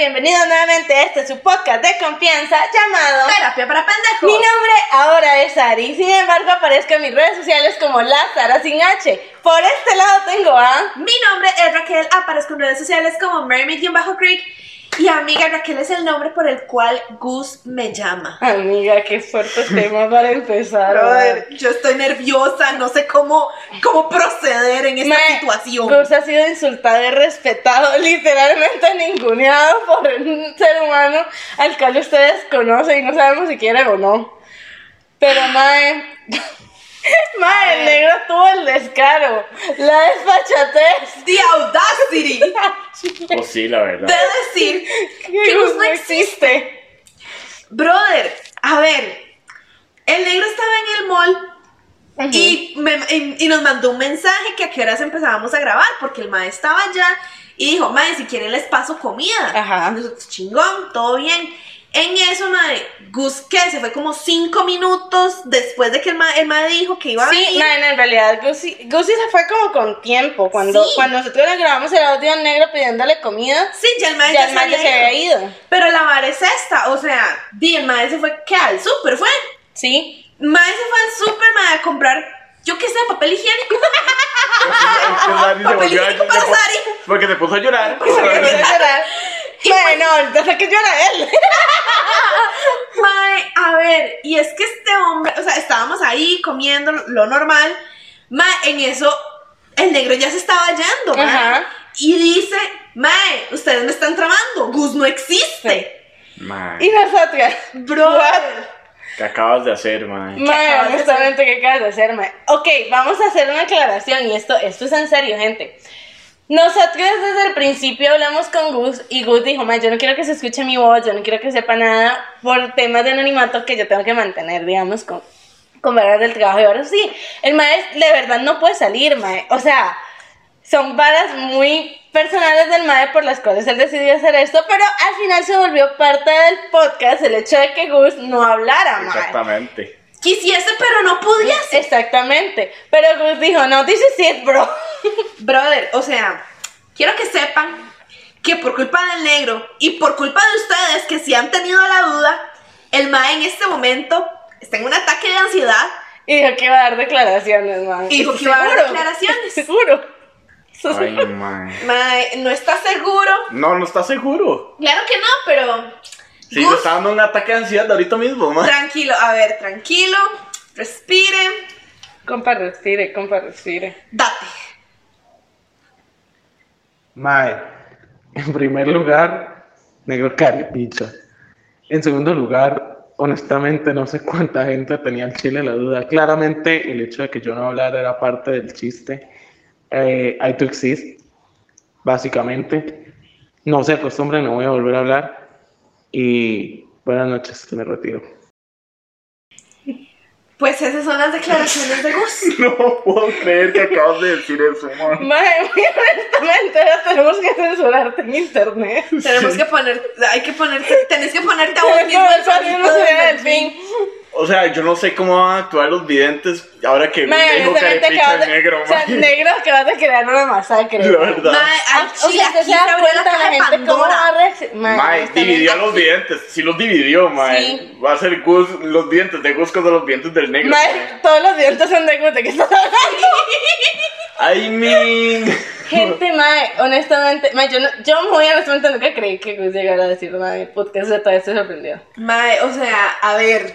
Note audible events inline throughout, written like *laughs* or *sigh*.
Bienvenidos nuevamente a este su podcast de confianza llamado Terapia para pendejos. Mi nombre ahora es Ari, sin embargo aparezco en mis redes sociales como la Sara sin H. Por este lado tengo a... Mi nombre es Raquel, aparezco en redes sociales como Mermaid-Creek. Y amiga, Raquel es el nombre por el cual Gus me llama. Amiga, qué fuerte tema para empezar. Brother, yo estoy nerviosa, no sé cómo, cómo proceder en esta situación. Gus ha sido insultado y respetado, *laughs* literalmente ninguneado por un ser humano al cual ustedes conocen y no sabemos si quieren o no. Pero, Mae, *laughs* Mae, el negro tuvo el descaro, la desfachatez The audacity *laughs* Pues sí, la verdad. de decir que Gus no existe. Brother, a ver, el negro estaba en el mall y, me- y- y nos mandó un mensaje que a qué horas empezábamos a grabar, porque el mae estaba allá y dijo, mae, si quieren les paso comida. Ajá. Nosotros, chingón, todo bien. En eso, mae, Gus, ¿qué? Se fue como cinco minutos después de que el mae, el mae dijo que iba a Sí, venir. no, no, en realidad Gusi, Gusi se fue como con tiempo. Cuando, Sí. cuando nosotros le grabamos el audio negro pidiéndole comida, Sí, ya el mae ya ya, el man se ya se había ido. ido. Pero la vara es esta, o sea, di, el mae se fue, ¿qué? Al súper, fue. Sí. Mae se fue al súper, mae, a comprar, yo qué sé, papel higiénico. Se *laughs* Papel a- higiénico para se Sari. Porque se puso a llorar. Porque quiere llorar. Bueno, ahorita sé que llora él. *laughs* Mae, a ver, y es que este hombre, o sea, estábamos ahí comiendo lo normal. Mae, en eso, el negro ya se estaba yendo, mae. Ajá. Y dice, Mae, ustedes me están tramando, Gus no existe. Mae, Y nosotras, Bro. ¿qué acabas de hacer, mae? Mae, honestamente, ¿qué acabas de hacer, mae? Ok, vamos a hacer una aclaración y esto, esto es en serio, gente. Nosotros desde el principio hablamos con Gus y Gus dijo, yo no quiero que se escuche mi voz, yo no quiero que sepa nada por temas de anonimato que yo tengo que mantener, digamos, con, con varas del trabajo. Y ahora sí, el mae de verdad no puede salir, mae. O sea, son varas muy personales del mae por las cuales él decidió hacer esto, pero al final se volvió parte del podcast el hecho de que Gus no hablara, mae. Exactamente. Quisiese, pero no pudiese. Exactamente. Pero Gus dijo, no, this is it, bro. *laughs* Brother, o sea, quiero que sepan que por culpa del negro y por culpa de ustedes que si han tenido la duda, el mae en este momento está en un ataque de ansiedad. Y dijo que iba a dar declaraciones, man. Y dijo que iba a dar declaraciones. *laughs* Seguro. Ay, *laughs* mae. Mae, no está seguro. No, no está seguro. Claro que no, pero Sí, Gus, está dando un ataque de ansiedad ahorita mismo, mae. tranquilo, a ver, tranquilo, respire, Compa, respire, compa, respire. date. Mae, en primer lugar, negro caripicha. En segundo lugar, honestamente no sé cuánta gente tenía el chile la duda. Claramente el hecho de que yo no hablara era parte del chiste. Eh, I to exist, básicamente. No se acostumbren, no voy a volver a hablar. Y buenas noches, me retiro. Pues esas son las declaraciones de Gus. *laughs* No puedo creer que acabas de decir eso, mae. Mae, muy honestamente, tenemos que censurarte en internet. Tenemos que poner, hay que ponerte, tenés que ponerte a vos *laughs* mismo el del delfín. fin. O sea, yo no sé cómo van a actuar los videntes ahora que me Mae, dijo carepicha de- negro, O sea, mae. negro acabas de crear una masacre. La verdad. Mae, Ah, O sea, ¿usted aquí se se da cuenta la gente cómo va a? Mae, Mae, dividió a los videntes. Sí los dividió, mae. Sí. Va a ser Gus, los dientes de Gus contra los dientes del negro. Mae, mae. todos los dientes son de Gus, ¿de qué estás hablando? I mean. Gente, mae, honestamente, mae, yo, no, yo muy honestamente nunca creí que Gus llegara a decir en el podcast, o sea, todavía estoy sorprendido. Mae, o sea, a ver,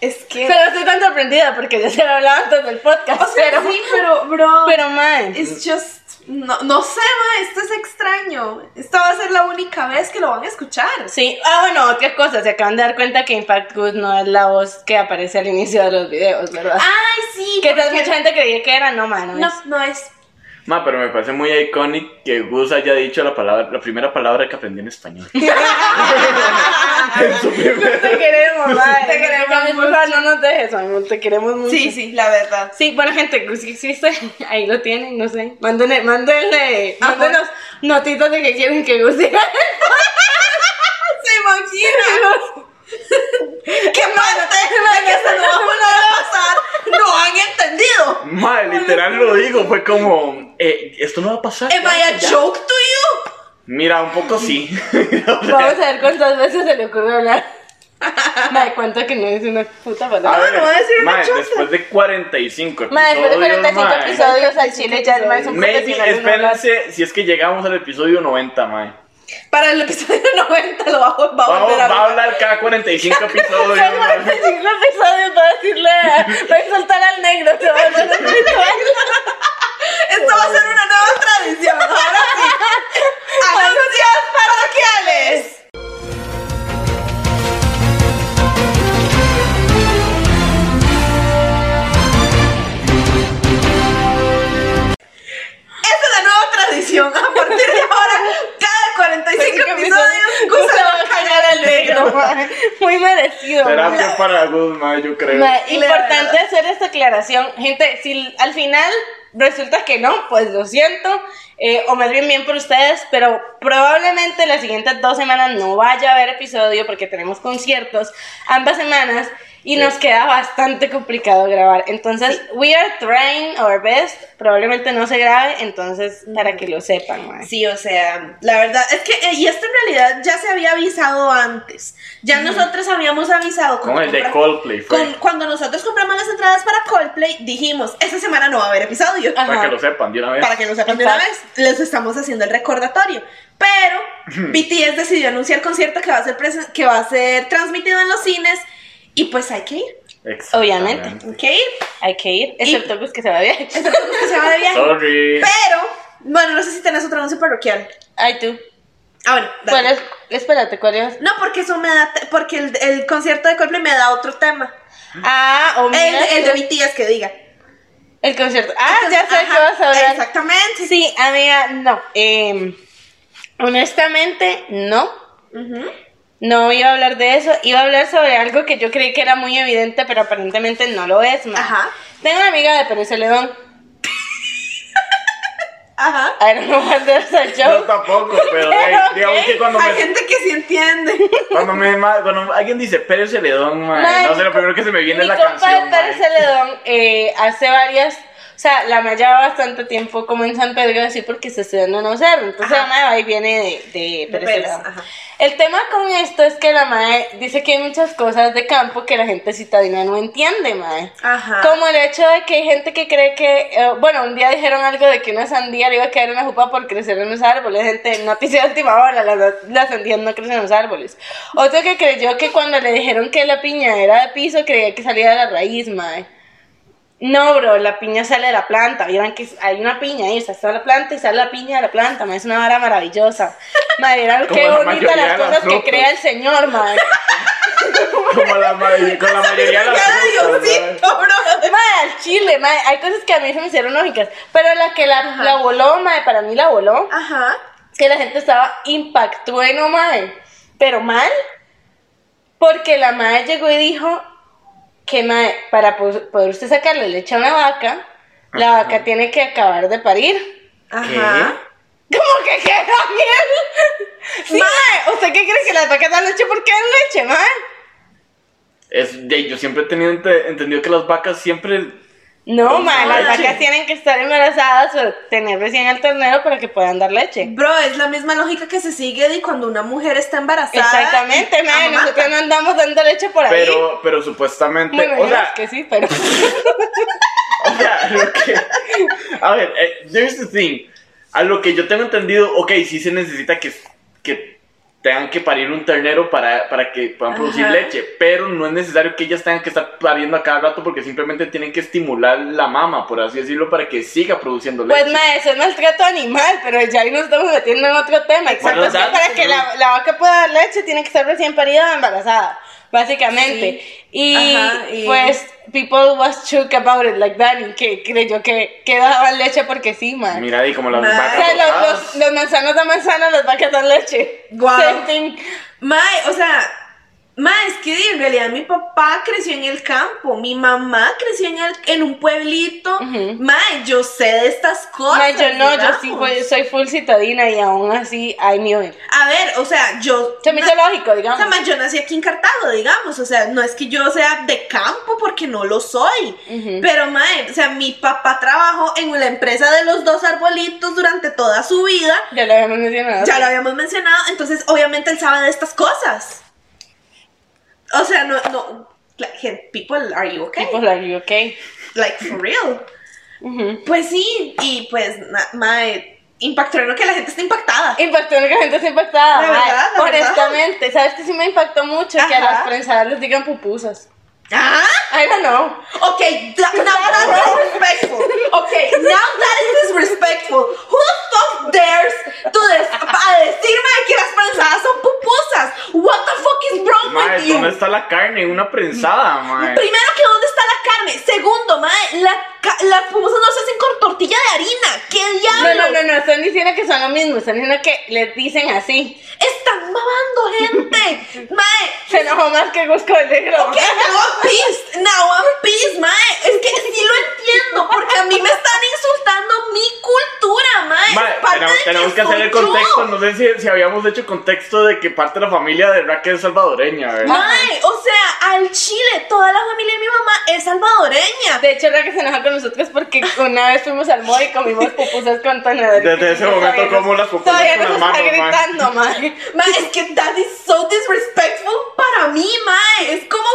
Es que. Pero estoy tan sorprendida porque ya se lo hablaba antes del podcast. o sea, pero, sí, pero, bro. pero, mae. It's just. No, no sé, ma, esto es extraño. Esta va a ser la única vez que lo van a escuchar. Sí, ah, bueno, otra cosa, se acaban de dar cuenta que Impact Good no es la voz que aparece al inicio de los videos, ¿verdad? Ay, sí. que porque- mucha gente creía que era, no, mano. No, no es. Ma, pero me parece muy icónico que Gus haya dicho la palabra, la primera palabra que aprendí en español. *laughs* *laughs* En su primer- Te queremos, mae. Te queremos mucho. no nos dejes, amor, te queremos mucho. Sí, sí, la verdad. Sí, bueno, gente, Gus existe, *laughs* ahí lo tienen, no sé. Mándenle, mándenle, Ajá. mándenos notitas de que quieren que Gus diga. ¿Se imagina? ¡Qué parte *laughs* de que esto no va a volver a pasar! ¡No han entendido! Ma, literal lo digo, fue como, eh, esto no va a pasar. ¿Am I a joke to you? Mira, un poco sí. *laughs* Vamos a ver cuántas veces se le ocurre hablar. Me da cuenta que no es una puta palabra. ver, no voy a decir una ma, chota. después de 45 episodios, Mae, después de 45 ma, episodios al chile ya es más un Maybe, espérense si es que llegamos al episodio 90, mae. Para el episodio *laughs* 90 lo va, a- va a Vamos, volver a va a hablar cada 45 *laughs* episodios. Mae. 45 episodios para decirle, a- para insultar al negro. se va a. *laughs* Esto va a ser una nueva tradición. Ahora sí. Anuncios parroquiales. Esta es la nueva tradición. A partir de cada 45 episodios, Gus se va a cagar al negro. *laughs* Muy merecido. Terapia para Gus, yo creo. Ma, importante hacer esta aclaración. Gente, si al final resulta que no, pues lo siento. eh, o más bien bien por ustedes, pero probablemente las siguientes dos semanas no vaya a haber episodio porque tenemos conciertos ambas semanas y Sí. nos queda bastante complicado grabar. Entonces, we are trying our best. Probablemente no se grabe, entonces para que lo sepan. ma. Sí, o sea, la verdad es que, eh, y esto en realidad ya se había avisado antes. Ya nosotros habíamos avisado Con el de Coldplay, fue. con- cuando nosotros compramos las entradas para Coldplay, dijimos, esta semana no va a haber episodio. Ajá. Para que lo sepan de una vez. Para que no sepan de una vez, les estamos haciendo el recordatorio. Pero *laughs* BTS decidió anunciar concierto que va a ser que va a ser transmitido en los cines y pues hay que ir. Obviamente. Hay que ir. Hay que ir, excepto pues que se va bien. Excepto que se va de viaje. Sorry. Pero, bueno, no sé si tenés otro anuncio parroquial. Ay, tú. Ah, bueno, dale. ¿Cuál es? Espérate, ¿cuál es? No, porque eso me da, porque el, el concierto de Coldplay me da otro tema. Ah, o El, mira, el de BTS que diga. El concierto. Ah, ya sé Ajá, qué vas a hablar. Exactamente. Sí, amiga, no. Eh, honestamente, no. Ujú. No iba a hablar de eso. Iba a hablar sobre algo que yo creí que era muy evidente, pero aparentemente no lo es. ma. Ajá. Tengo una amiga de Perú Celedón. *laughs* Ajá. I don't know what there's a Yo joke. tampoco, pero Pero, *laughs* eh, digamos que cuando Hay me, gente que sí entiende. *laughs* cuando me ma- cuando alguien dice Pérez Celedón, Mae, no sé, lo primero que se me viene Mi es la compa canción. de Pérez mae. Celedón eh, hace varias. O sea, la ma lleva bastante tiempo como en San Pedro, así porque se estudiando en Auxerre. Entonces Ajá. la ma va y viene de, de Pérez Pérez, ajá. El tema con esto es que la mae dice que hay muchas cosas de campo que la gente citadina no entiende, mae. Ajá. Como el hecho de que hay gente que cree que, eh, bueno, un día dijeron algo de que una sandía le iba a caer una jupa por crecer en los árboles. Gente, noticia de *laughs* última hora, las, las sandías no crecen en los árboles. Otro que creyó que cuando le dijeron que la piña era de piso, creía que salía de la raíz, mae. No, bro, la piña sale de la planta. Vieron que hay una piña ahí, o sea, está la planta y sale la piña de la planta, mae. Es una vara maravillosa. Vieron Como qué la bonita mayoría las cosas que crea el Señor, mae. Como la, ma- con la *laughs* mayoría de las. Diosito, bro. Mae, al chile, mae, hay cosas que a mí se me hicieron lógicas, pero la que la, la voló, mae, para mí la voló, Ajá. es que la gente estaba impactueno, mae, pero mal, porque la mae llegó y dijo que, mae, para po- poder usted sacarle leche a una vaca, la vaca tiene que acabar de parir. Ajá. ¿Cómo que qué, Daniel? Sí, mae, ¿usted qué cree que las vacas dan leche? ¿Por qué dan leche, mae? Es, yo siempre he tenido ente- entendido que las vacas siempre. No, mae, las vacas tienen que estar embarazadas o tener recién al ternero para que puedan dar leche. Bro, es la misma lógica que se sigue de cuando una mujer está embarazada. Exactamente, amamanta. nosotros no andamos dando leche por ahí. Pero, pero supuestamente. bueno, o sea, es que sí, pero. *laughs* O sea, lo que. A ver, eh, here's the thing. A lo que yo tengo entendido, ok, sí se necesita que, que tengan que parir un ternero para, para que puedan producir Ajá. leche, pero no es necesario que ellas tengan que estar pariendo a cada rato porque simplemente tienen que estimular la mama, por así decirlo, para que siga produciendo leche. Pues, ma, eso es maltrato animal, pero ya ahí nos estamos metiendo en otro tema. Exacto. Bueno, es que datos, para que ¿no? la, la vaca pueda dar leche, tiene que estar recién parida o embarazada, básicamente. Y, Ajá, y- pues, people was shook about it, like Danny, que creyó que, que daban leche porque sí, man. Mira ahí como las Ma- O vacas sea, los, los, los manzanos dan manzana, las vacas dan leche. Guau. Same thing. Mae, o sea, mae, es que en realidad mi papá creció en el campo, mi mamá creció en, el- en un pueblito. Mae, yo sé de estas cosas. Ma, yo no, yo sí soy full citadina y aún así, I knew it. A ver, o sea, yo. Se me hizo lógico, O digamos. sea, mae, yo nací aquí en Cartago, digamos. O sea, no es que yo sea de campo porque no lo soy. Pero, mae, o sea, mi papá trabajó en la empresa de los dos arbolitos durante toda su vida. Ya lo habíamos mencionado. Ya lo habíamos mencionado, entonces obviamente él sabe de estas cosas. O sea, no, no, like, people, are you okay? People are you okay? Like, for real. Pues sí, y pues, na- mae, impactó en lo que la gente está impactada. Impactó en que la gente está impactada. La mae. verdad, la Honestamente, ¿sabes que sí me impactó mucho? Que a las prensadas les digan pupusas. ¿Ah? I don't know. Okay, that, now that's disrespectful. Okay, now that is disrespectful. Who the fuck dares to des a decirme que las prensadas son pupusas? What the fuck is wrong Mae, with you? ¿dónde está la carne? Una prensada, mae. Primero que dónde está la carne. Segundo, mae, la, las pupusas no se hacen con tortilla de harina. ¿Qué No, diablos? no, no, no, están diciendo que son lo mismo, están diciendo que les dicen así. Están mamando gente. *laughs* mae, Se enojó más que Gusco el negro. Ok, pissed. Now I'm pissed, mae. Es que sí lo entiendo, porque a mí me están insultando mi cultura, mae. Mae, tenemos, que hacer el yo. contexto. No sé si, si habíamos hecho contexto de que parte de la familia de Raquel es salvadoreña, ¿verdad? Mae, o sea, al Chile, toda la familia de mi mamá es salvadoreña. De hecho, que se enoja con nosotros porque una vez fuimos al mall y comimos pupusas con tenedores. Desde ese momento como las pupusas Todavía con las está manos, gritando, mae. Mae, es que that is so disrespectful para mí, mae. Es como,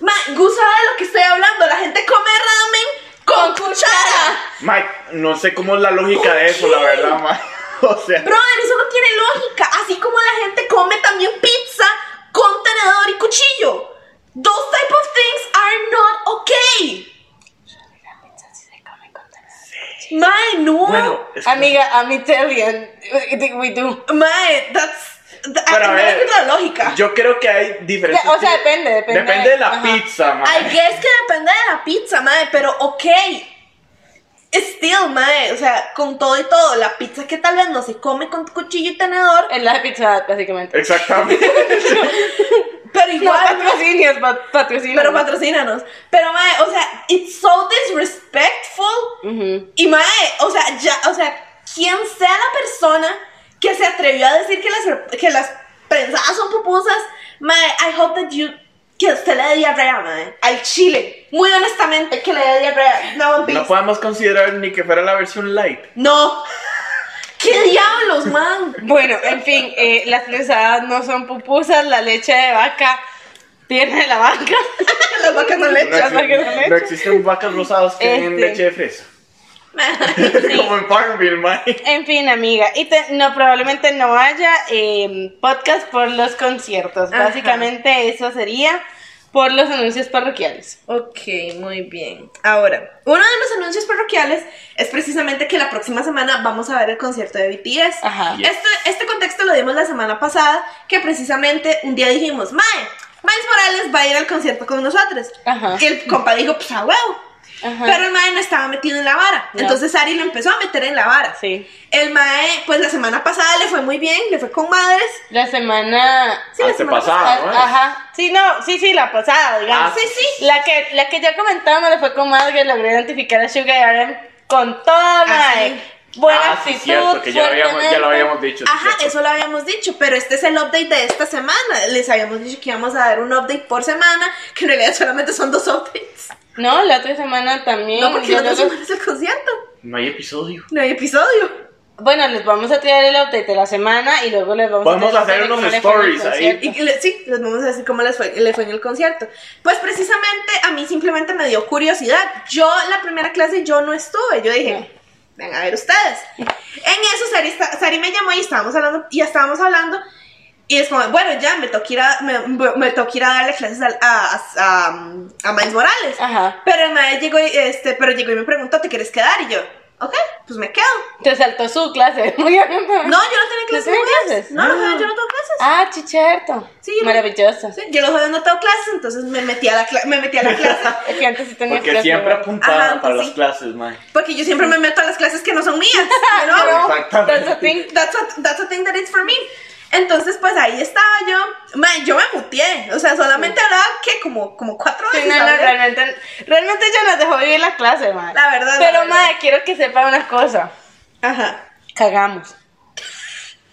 mae, Gus sabe de lo que estoy hablando. La gente come ramen con cuchara. Mae, no sé cómo es la lógica de eso, la verdad, mae. *laughs* O sea, Brother, eso no tiene lógica. Así como la gente come también pizza con tenedor y cuchillo. Those type of things are not okay. Mae, no. bueno, es que- Amiga, I'm Italian. We do. Mae, that's. Pero a no ver, es la lógica. yo creo que hay diferentes. O sea, depende, depende. Depende de la Ajá. pizza, I mae. guess que depende de la pizza, mae, pero ok. Still, mae, o sea, con todo y todo, la pizza que tal vez no se come con cuchillo y tenedor, Es la de pizza, básicamente. Exactamente. *laughs* pero No igual. patrocinios, pa- patrocinios. Pero patrocínanos. Pero, mae, o sea, it's so disrespectful. Ujú. Y, mae, o sea, ya, o sea, quien sea la persona que se atrevió a decir que las, que las prensadas son pupusas, mae, I hope that you, que usted le dé diarrea, mae, al chile. Muy honestamente, que le dé diarrea. No, podemos considerar ni que fuera la versión light. No. *laughs* ¿Qué diablos, man? Bueno, en fin, eh, las prensadas no son pupusas, la leche de vaca viene de la vaca. *laughs* Las vacas no No, lechan. Las vacas existen, con leche. no existen vacas rosadas que tienen Este. leche de fresa. *laughs* Como en Farmville. En fin, amiga, y te- no probablemente no haya eh, podcast por los conciertos. Ajá. Básicamente eso sería por los anuncios parroquiales. Ok, muy bien. Ahora, uno de los anuncios parroquiales es precisamente que la próxima semana vamos a ver el concierto de BTS. Ajá. Yes. Este, este contexto lo dimos la semana pasada, que precisamente un día dijimos, Mae, Miles Morales va a ir al concierto con nosotros. Ajá. Y el compa dijo, pues a huevo. Ajá. Pero el Mae no estaba metido en la vara. No. Entonces Ari lo empezó a meter en la vara. Sí. El Mae, pues la semana pasada le fue muy bien, le fue con madres. La semana. Sí, la semana pasada, Ah, ¿no? Ajá. Sí, no, sí, sí, la pasada, digamos. Ah, Sí, sí. La que, la que ya comentamos le fue con madre, logré identificar a Sugar RM con toda mae. Buena Ah, sí, actitud. cierto, que ya habíamos, ya lo habíamos dicho. sí, Ajá, cierto. eso lo habíamos dicho, pero este es el update de esta semana. Les habíamos dicho que íbamos a dar un update por semana, que en realidad solamente son dos updates. No, la otra semana también. No, porque la otra semana es el concierto. No hay episodio. No hay episodio. Bueno, les vamos a traer el update de la semana y luego les vamos Podemos a hacer unos stories ahí. Y le- sí, les vamos a decir cómo les fue, le fue en el concierto. Pues precisamente a mí simplemente me dio curiosidad. Yo, la primera clase, yo no estuve. Yo dije, vengan a ver ustedes. En eso, Sari, Sari me llamó y estábamos hablando, ya estábamos hablando. Y es como, bueno, ya me toca ir a, me, me toca ir a darle clases a, a, a, a Miles Morales. Ajá. Pero el maestro llegó, y, este, pero llegó y me preguntó, ¿te quieres quedar? Y yo, ok, pues me quedo. Te saltó su clase. *laughs* No, yo no tenía clases. tenía jueves. clases? No, los Ah. yo no tengo clases. Ah, chicherto. Sí, yo- Maravilloso. Sí, yo los jueves no tengo clases, entonces me metí a la, cla- me metí a la clase. *laughs* Es que antes sí tenía Porque clase, siempre ¿verdad? apuntada Ajá, para sí. las clases, mae. Porque yo siempre me meto a las clases que no son mías. *laughs* No, Exactamente. that's a thing. That's a, that's a thing that it's for me. Entonces, pues ahí estaba yo. Man, yo me muteé. O sea, solamente hablaba, ¿qué? Como, como cuatro Sí, veces. no, no, realmente, realmente ella nos dejó vivir la clase, madre. La verdad, la Pero, verdad. madre, quiero que sepa una cosa. Ajá. Cagamos.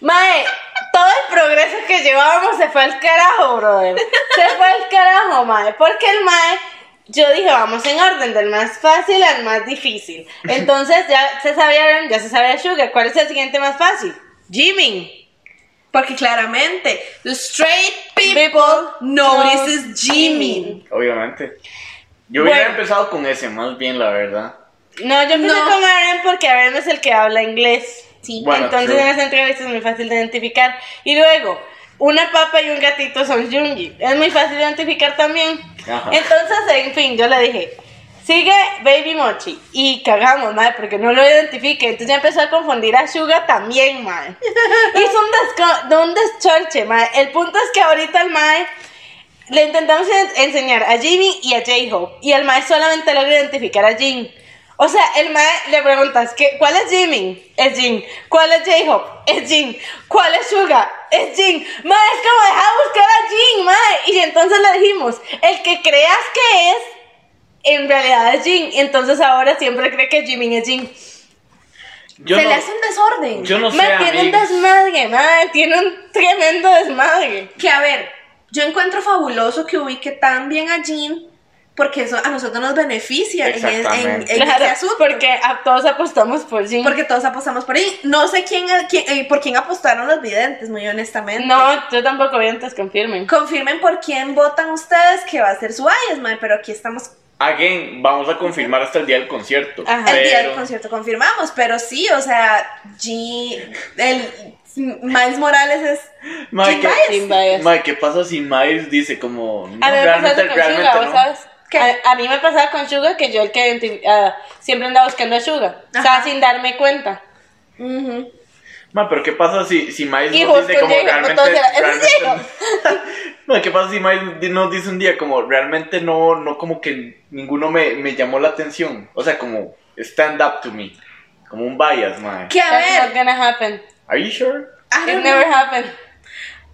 Mae, todo el progreso que llevábamos se fue al carajo, brother. Se fue al carajo, mae. Porque el mae, yo dije, vamos en orden, del más fácil al más difícil. Entonces ya se sabía, ya se sabía Sugar. ¿Cuál es el siguiente más fácil? Jimin. Porque claramente, the straight people, People notices Jimin. Obviamente. Yo hubiera Bueno. empezado con ese, más bien, la verdad. No, yo empecé No. con Aaron porque Aaron es el que habla inglés. Sí. Bueno, Entonces true. en esa entrevista es muy fácil de identificar. Y luego, una papa y un gatito son Junji. Es muy fácil de identificar también. Ajá. Entonces, en fin, yo le dije, sigue Baby Mochi. Y cagamos, madre, porque no lo identifique. Entonces ya empezó a confundir a Suga también, madre. Hizo *laughs* un, desco- un deschorche, madre. El punto es que ahorita el mae... Le intentamos en- enseñar a Jimmy y a J-Hope. Y el mae solamente logra identificar a Jin. O sea, el mae le preguntas, ¿qué, ¿cuál es Jimmy? Es Jin. ¿Cuál es J-Hope? Es Jin. ¿Cuál es Suga? Es Jin. Mae, es como dejar buscar a Jin, mae. Y entonces le dijimos, el que creas que es, en realidad es Jin. Y entonces ahora siempre cree que Jimmy es Jin. Yo Se no, le hace un desorden. yo no sé, tiene un desmadre, mae. Tiene un tremendo desmadre. Que a ver, yo encuentro fabuloso que ubique tan bien a Jean, porque eso a nosotros nos beneficia en, en- en- Claro, ese asunto. porque a todos apostamos por Jin. Porque todos apostamos por ahí. No sé quién, quién- eh, por quién apostaron los videntes, muy honestamente. No, yo tampoco vi antes, confirmen. Confirmen por quién votan ustedes que va a ser su mae, pero aquí estamos Again, vamos a confirmar hasta el día del concierto. Ajá. el día del concierto confirmamos, pero sí, o sea, G, el Miles Morales es Jin ¿qué- bias. Sin bias. Mae, ¿qué pasa si Miles dice como... No, A mí me realmente, pasaba con realmente Suga, no? ¿vos sabes? ¿Qué? A, a mí me pasaba con Suga que yo el que ah, siempre andaba buscando a Suga. O sea, sin darme cuenta. Ujú. Mae, pero ¿qué pasa si, si Miles Y nos dice como llega, realmente... entonces era, "¿Ese es realmente *laughs* Mae, ¿qué pasa si Miles nos dice un día como realmente no, no como que ninguno me, me llamó la atención? O sea, como stand up to me. Como un bias, mae. Que a That's not ver, gonna happen. Are you sure? I It don't, never know, happened.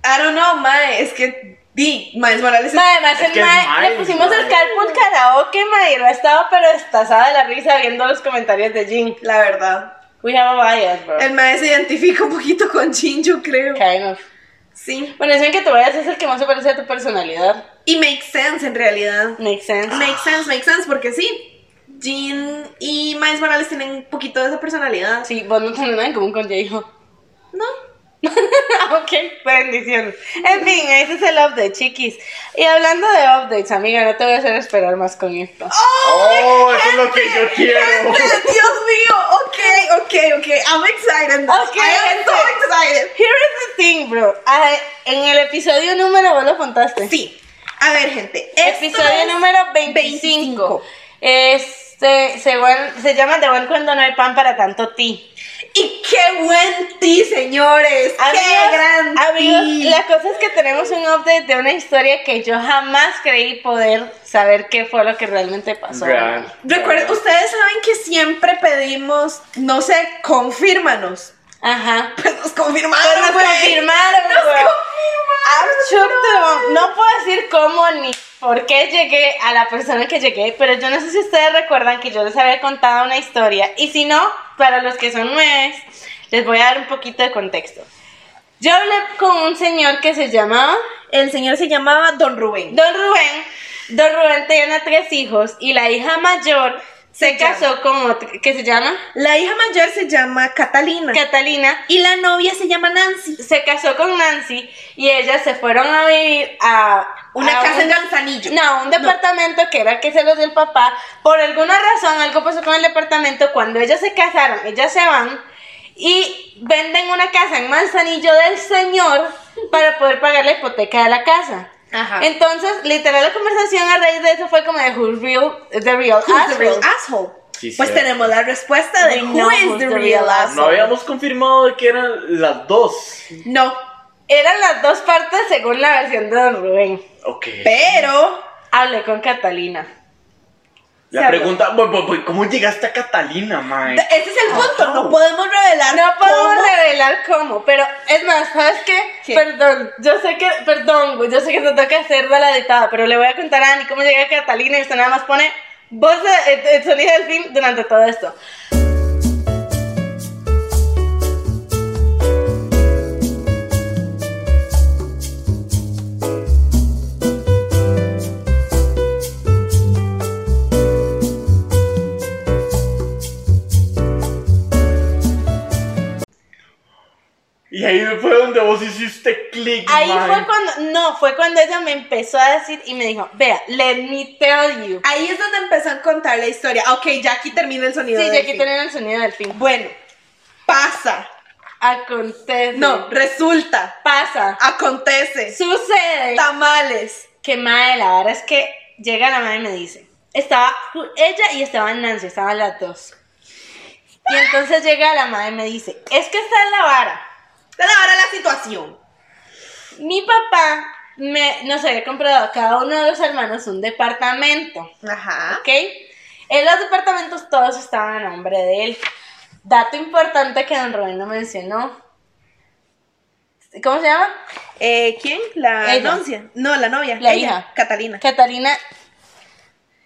I don't know, mae, es que di, Miles Morales es Ma, además Es el que es mae, le Miles, pusimos el mae. carpool karaoke, ma, y no estaba pero destazada de la risa viendo los comentarios de Jin. la verdad. We have a bias, bro. El mae se identifica un poquito con Jin, yo creo. Kind of. Sí. Bueno, dicen que tu bias es el que más se parece a tu personalidad. Y makes sense en realidad. Makes sense. Makes sense, makes sense, porque sí. Jean y Miles Morales tienen un poquito de esa personalidad. Sí, vos no tenés nada en común con J-Ho. ¿No? *laughs* ok, bendiciones. En fin, ese es el update, chiquis. Y hablando de updates, amiga, no te voy a hacer esperar más con esto. ¡Oh! Eso es lo que yo quiero. *laughs* Dios mío, ok, ok, ok. I'm excited. now. Ok, I am so excited. Here is the thing, bro. Ah, en el episodio número, vos lo apuntaste. Sí. A ver, gente. Episodio es número 25. Este, se, se llama De buen cuando no hay pan para tanto ti. Y qué buen ti, señores. qué Amigos, gran amigos, la cosa es que tenemos un update de una historia que yo jamás creí poder saber qué fue lo que realmente pasó. Real. Recuerden, ustedes saben que siempre pedimos, no sé, confírmanos. Ajá. Pues nos confirmaron. Pues nos confirmaron, Nos confirmaron. No puedo decir cómo ni por qué llegué a la persona que llegué, pero yo no sé si ustedes recuerdan que yo les había contado una historia. Y si no, para los que son nuevos, les voy a dar un poquito de contexto. Yo hablé con un señor que se llamaba El señor se llamaba Don Rubén. Don Rubén. Don Rubén tenía tres hijos y la hija mayor se, llama. casó con que se llama La hija mayor se llama Catalina. Catalina. y la novia se llama Nancy. Se casó con Nancy y ellas se fueron a vivir a Una a casa un- en Manzanillo. No, un departamento que era que se los dio el papá. Por alguna razón algo pasó con el departamento. Cuando ellas se casaron, ellas se van y venden una casa en Manzanillo del señor para poder pagar la hipoteca de la casa. Ajá. Entonces, literal, la conversación a raíz de eso fue como de who's real, the real Who's the real asshole. asshole? Sí, pues cierto. tenemos la respuesta de who is the the real real asshole. No habíamos confirmado de que eran las dos. No, Eran las dos partes según la versión de Don Rubén. Ok. pero Hablé con Catalina. La pregunta, ¿cómo llegaste a Catalina, mae? ese es el punto. No podemos revelar. No podemos cómo. revelar cómo, pero es más, ¿sabes qué? ¿Qué? Perdón, yo sé que, perdón, güey, yo sé que te toca hacer de la editada, pero le voy a contar a Ani cómo llega Catalina y usted nada más pone voz de el, el sonido del fin durante todo esto. Y ahí fue donde vos hiciste clic, Ahí fue cuando, no, fue cuando ella me empezó a decir y me dijo, vea, let me tell you. Ahí es donde empezó a contar la historia. Ok, ya aquí termina el sonido. Sí, del ya aquí fin. tienen el sonido del fin. Bueno, pasa. Acontece. No, resulta. pasa. Acontece. Sucede. Tamales. que madre, la verdad es que llega la madre y me dice, estaba ella y estaba Nancy, estaban las dos. Y entonces llega la madre y me dice, es que esta es la vara. La ahora la situación. Mi papá me, nos había comprado a cada uno de los hermanos un departamento, Ajá. ¿ok? En los departamentos todos estaban a nombre de él. Dato importante que don Rubén no mencionó. ¿Cómo se llama? Eh, ¿Quién? La Ella. noncia. No, la novia. La Ella, hija. Catalina. Catalina.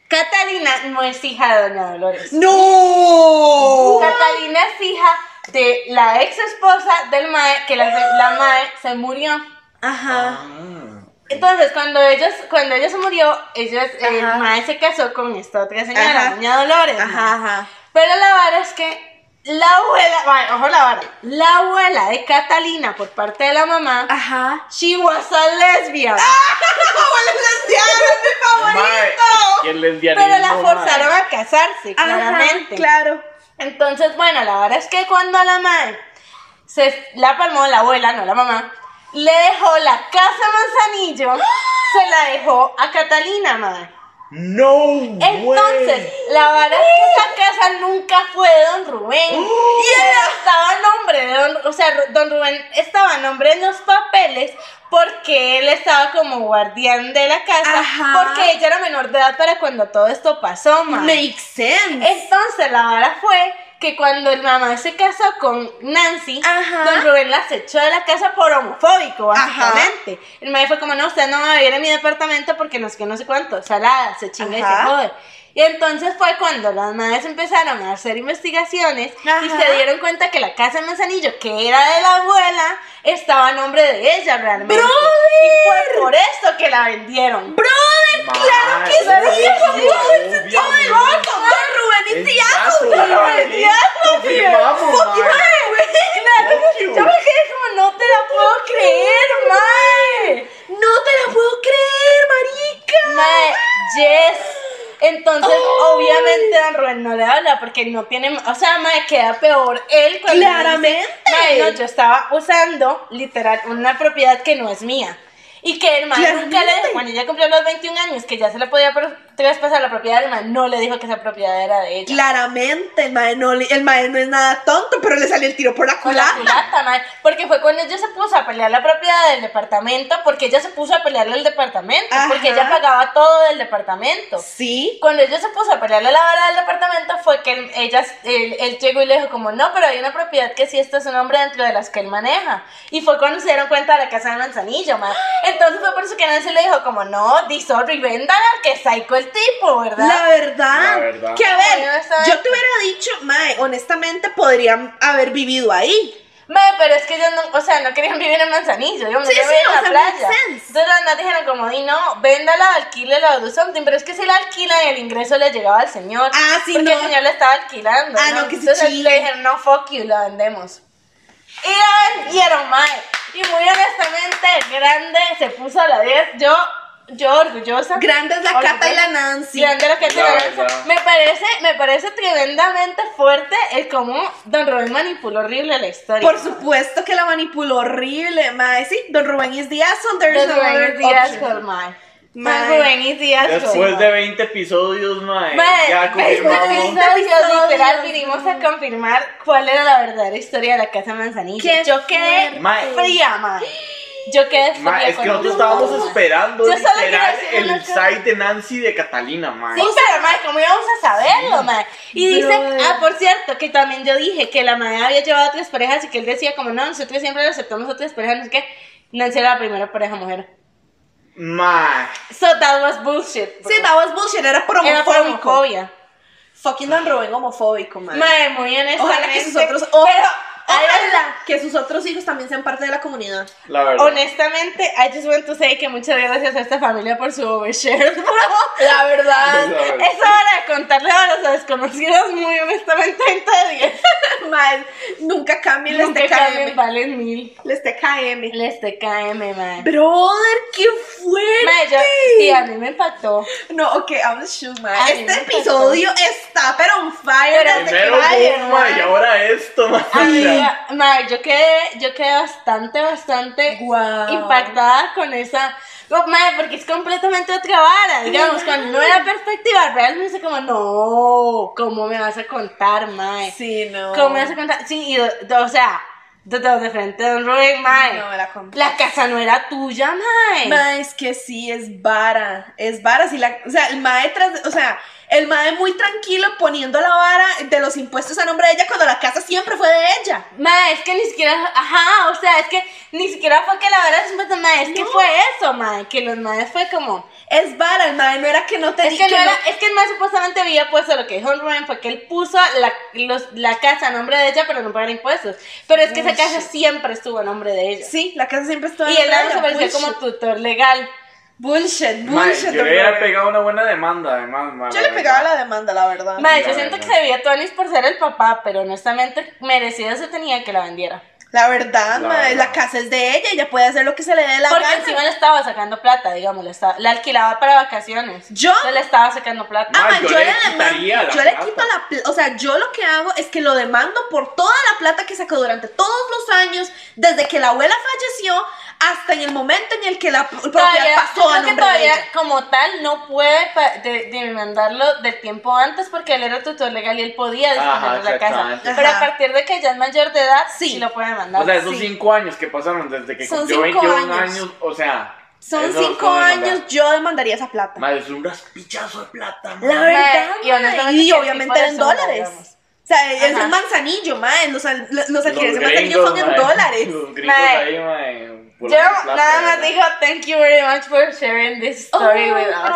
Catalina no es hija de Doña Dolores. ¡No! Catalina es hija de la ex esposa del Mae, que la, la Mae se murió. Ajá. Ah. Entonces, cuando ellos, cuando ella se murió, ellos, el Ajá. Mae se casó con esta otra señora, Ajá. Doña Dolores. Ajá, mae. ajá. Pero la vara es que la abuela, bueno, ojo la vara, la abuela de Catalina por parte de la mamá, Ajá. she was a lesbian. *laughs* Mae, y el lesbianismo, pero la mae. forzaron a casarse, Ajá, claramente. claro. Entonces, bueno, la verdad es que cuando la madre se la palmó la abuela, no la mamá, le dejó la casa Manzanillo, se la dejó a Catalina, madre. No, Entonces, la verdad es que esa casa nunca fue de don Rubén. Y él estaba a nombre de don, o sea, don Rubén estaba a nombre en los papeles porque él estaba como guardián de la casa, Ajá. porque ella era menor de edad para cuando todo esto pasó, madre. Makes sense. Entonces la vara fue que cuando el mamá se casó con Nancy, Ajá. don Rubén la echó de la casa por homofóbico, básicamente. El madre fue como, no, usted no va a vivir en mi departamento porque no sé qué, no sé cuánto, salada, se chinga y se jode. Y entonces fue cuando las madres empezaron a hacer investigaciones y Ajá. se dieron cuenta que la casa de Manzanillo, que era de la abuela, estaba a nombre de ella realmente. ¡Brother! Y fue por eso que la vendieron. Brother, claro que sí. Obvio, Todo el voto. Don Rubén y Tiago. Rubén y mae. Obvio. Yo me quedé como, no te la puedo creer, mae. No te la puedo creer, marica. Mae, yes. Entonces, obviamente, Don Rubén no le habla porque no tiene. O sea, mae, queda peor él cuando. dice, Claramente. no, yo estaba usando, literal, una propiedad que no es mía. Y que el mae nunca le dijo, cuando ella cumplió los 21 años, que ya se le podía traspasar la propiedad, el mae no le dijo que esa propiedad era de ella. Claramente, el mae, no, el mae no es nada tonto, pero le salió el tiro por la Con la culata. culata, mae, porque fue cuando ella se puso a pelear la propiedad del departamento, porque ella se puso a pelearle el departamento, porque ella pagaba todo del departamento. Sí. Cuando ella se puso a pelearle la vara del departamento fue que él, ella, él, él llegó y le dijo como, no, pero hay una propiedad que sí está su nombre dentro de las que él maneja. Y fue cuando se dieron cuenta de la casa de Manzanillo, mae. Entonces fue por eso que Nancy le dijo como, no, di sorry, véndala, que psycho el tipo, ¿verdad? La verdad, La verdad. que a ver, esa- yo te hubiera dicho, mae, honestamente podrían haber vivido ahí. Mae, pero es que ellos no, o sea, no querían vivir en Manzanillo, yo me Sí, sí, vivir en la sea, playa. Entonces las dijeron como, di no, véndala, alquílela o do something, pero es que si la alquilan el ingreso le llegaba al señor. Ah, sí, Porque no. el señor le estaba alquilando. Ah, no, que se Entonces chingue. le dijeron, no, fuck you, la vendemos. Y la vendieron, mae. Y muy honestamente, grande, se puso a la 10. Yo yo orgullosa. Grandes la Cata y la Nancy. Grande la que te La verdad. Me parece, me parece tremendamente fuerte el cómo Don Rubén manipuló horrible la historia. Por supuesto que la manipuló horrible, mae. Sí, Don Rubén is the asshole, there's Don no Rubén other es Díaz option. Mae. Mae. Rubén es Díaz Después de 20 episodios, mae, Mae, ya después de confirmamos. 20 episodios, literal, vinimos a confirmar cuál era la verdadera historia de la Casa Manzanilla. Qué Yo quedé. Mae. fría, mae. Yo quedé fría Mae, es que con nosotros estábamos esperando Yo literal el site de Nancy de Catalina, mae. Sí, pero mae, ¿cómo íbamos a saberlo, mae? Y dice, Brother. ah, por cierto, que también yo dije que la madre había llevado a otras parejas y que él decía como, no, nosotros siempre aceptamos otras parejas, no sé qué. Nancy era la primera pareja mujer. Mae. So that was bullshit. bro. Sí, that was bullshit, era por Era por homofóbico. homofobia. Fucking Don Rubén homofóbico, mae. Mae, muy honestamente. Ojalá que sus otros, o- Pero, ojalá que sus otros hijos también sean parte de la comunidad. La verdad. honestamente, I just want to say que muchas gracias a esta familia por su overshare, bro. La verdad, La verdad. Es hora de contarle a los desconocidos muy honestamente 20 de 10. mae, nunca cambien les Nunca cambien, TKM. valen mil. Les TKM. Les TKM, mae. Brother, qué fuerte. Mae, yo, sí, a mí me impactó. No, ok, I'm shoot. Ay, me Este episodio está pero on fire. Pero desde Primero que boom, mae, y ahora esto, mae. Yo quedé, yo quedé bastante, bastante Guau. impactada con esa. Mae, porque es completamente otra vara. Digamos, cuando no era perspectiva real, me dice como, no, ¿cómo me vas a contar, mae? Sí, no. ¿Cómo me vas a contar? Sí, y, o sea, de, de, de frente a Don Rubén, mae. No la. La casa no era tuya, mae. Mae, es que sí, es vara. Es vara. Si la, o sea, el mae tras, o sea, el mae muy tranquilo poniendo la vara de los impuestos a nombre de ella cuando la casa siempre fue de ella. Mae, es que ni siquiera, ajá, o sea, es que ni siquiera fue que la verdad es un mae, es que fue eso, mae, que los maes fue como, Es vara, el mae no era que no te es di- que no no- era, es que el mae supuestamente había puesto lo que dijo Rubén fue que él puso la, los- la casa a nombre de ella para no pagar impuestos, pero es que esa casa siempre estuvo a nombre de ella. Sí, la casa siempre estuvo Y él nombre de ella. apareció como Bullshit. tutor legal. Bullshit, bullshit. yo don le hubiera pegado una buena demanda, además, mae, Yo le pegaba la demanda, la verdad. La yo siento verdad. que debía Tonis por ser el papá, pero honestamente merecido se tenía que la vendiera. La verdad, La verdad. la casa es de ella, ella puede hacer lo que se le dé la Porque gana. encima le estaba sacando plata, digamos, le, estaba- la alquilaba para vacaciones. Yo- Entonces le estaba sacando plata. Ah, yo, yo le quitaría la yo le quito la plata, o sea, yo lo que hago es que lo demando por toda la plata que sacó durante todos los años, desde que la abuela falleció hasta en el momento en el que la propiedad Todavía, pasó a creo que nombre de todavía ella. como tal no puede pa- de, de mandarlo del tiempo antes porque él era tutor legal y él podía disponer de la casa. Pero a partir de que ya es mayor de edad, sí, Sí. lo puede mandar. O sea, esos Sí. cinco años que pasaron desde que Son cumplió cinco 21 años. años. o sea. Son eso cinco años, yo demandaría esa plata. Madre, es un raspichazo de plata, La mae. verdad, y y obviamente en dólares. digamos. O sea, es Ajá. un manzanillo, mae, los, los Los alquileres de manzanillo son en dólares. Los gringos ahí, mae. Yo nada más ¿verdad? dijo, thank you very much for sharing this story with us.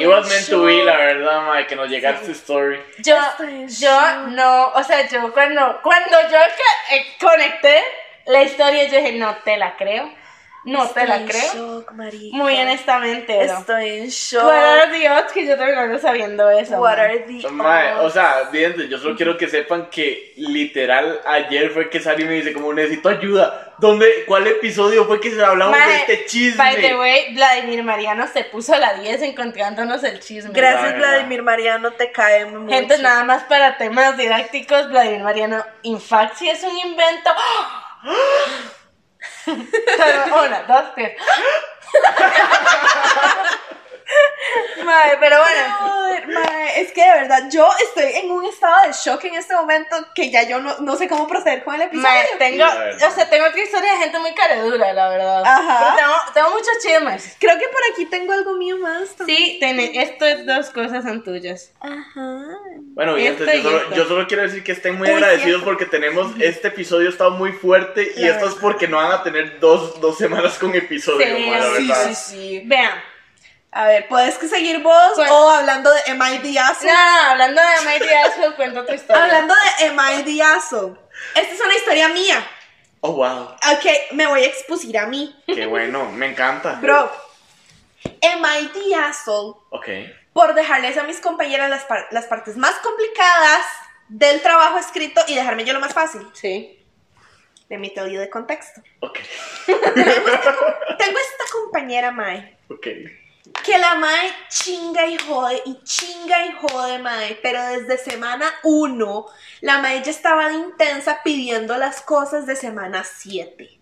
It was meant to be, la verdad, mae, que nos llegara esta story. Yo, Estoy yo no, o sea, yo cuando, cuando yo eh, conecté la historia, yo dije, no te la creo, no te la Estoy en creo. shock. Muy honestamente, ¿no? Estoy en shock. What are the odds que yo terminara sabiendo eso? What man? are the Mae, o odds? sea, fíjense, yo solo quiero que sepan que literal ayer fue que Sari me dice como necesito ayuda. ¿Dónde, cuál episodio fue que se hablamos de este chisme? By the way, Vladimir Mariano se puso a la 10 encontrándonos el chisme. Gracias. Vladimir Mariano, te cae mucho. Gente, nada más para temas didácticos, Vladimir Mariano, in fact, sí es un invento. Una, dos, tres. *laughs* Madre, pero bueno. Mae, es que de verdad yo estoy en un estado de shock en este momento que ya yo no, no sé cómo proceder con el episodio. Mae, tengo, o sea, tengo otra historia de gente muy caredura, la verdad. Ajá. Pero tengo, tengo muchos chismes. Creo que por aquí tengo algo mío más. también. Sí, tiene, estas dos cosas son tuyas. Ajá. Bueno, y yo yo solo quiero decir que estén muy Uy, agradecidos cierto. porque tenemos este episodio está muy fuerte y La esto es porque no van a tener dos, dos semanas con episodio, Sí, la sí, verdad. Sí, sí. Vean. A ver, ¿puedes que seguir vos Pues- o hablando de Emai Diazo? No, no, hablando de Mighty *laughs* Asshole, cuento tu historia. Hablando de Diazo. Esta es una historia mía. Oh, wow. Ok, me voy a expusiar a mí. Qué bueno, me encanta. Bro, Emai Diazo, Ok. por dejarles a mis compañeras las, par- las partes más complicadas del trabajo escrito y dejarme yo lo más fácil. Sí. let me tell you de contexto. Ok, *laughs* Tengo esta *laughs* compañera, mae, ok. Que la mae chinga y jode y chinga y jode, mae, pero desde semana 1 la mae ya estaba de intensa pidiendo las cosas de semana 7.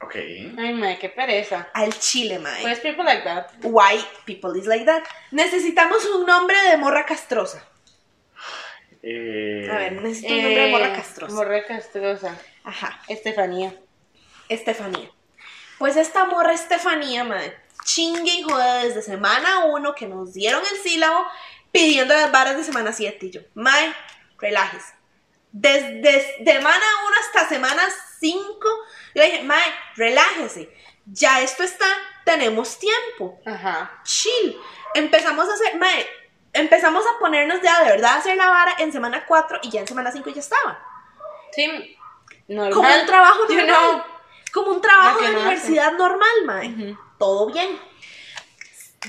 Ok. Ay, madre, qué pereza. Al chile, mae. Pues people like that. Why people is like that. Necesitamos un nombre de morra castrosa. Eh, A ver, necesito un nombre de morra Eh, castrosa. Morra castrosa. Ajá, Estefanía. Estefanía. Pues esta morra Estefanía, madre, chingue y jode desde semana 1 que nos dieron el sílabo pidiendo las varas de semana 7 y yo, mae, relájese. Desde semana 1 hasta semana 5, yo dije, mae, relájese. Ya esto está, tenemos tiempo. Ajá. chill. Empezamos a hacer, mae, empezamos a ponernos ya de verdad a hacer la vara en semana 4 y ya en semana 5 ya estaba. Sí. Normal. Como un trabajo You normal. know. Como un trabajo de universidad normal, mae. Todo bien.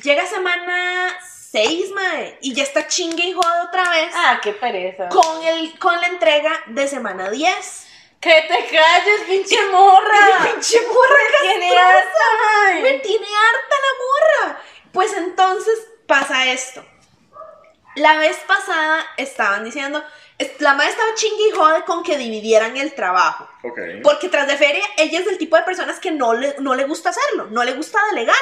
Llega semana 6, mae, y ya está chingue y jode otra vez Ah, qué pereza. con, el, con la entrega de semana 10. Que te calles, pinche morra. *laughs* ¡Pinche morra Tiene castrosa! harta, Me tiene harta la morra. Pues entonces pasa esto. La vez pasada estaban diciendo, la madre estaba chingue y jode con que dividieran el trabajo. Porque tras de feria, ella es del tipo de personas que no le, no le gusta hacerlo, no le gusta delegar.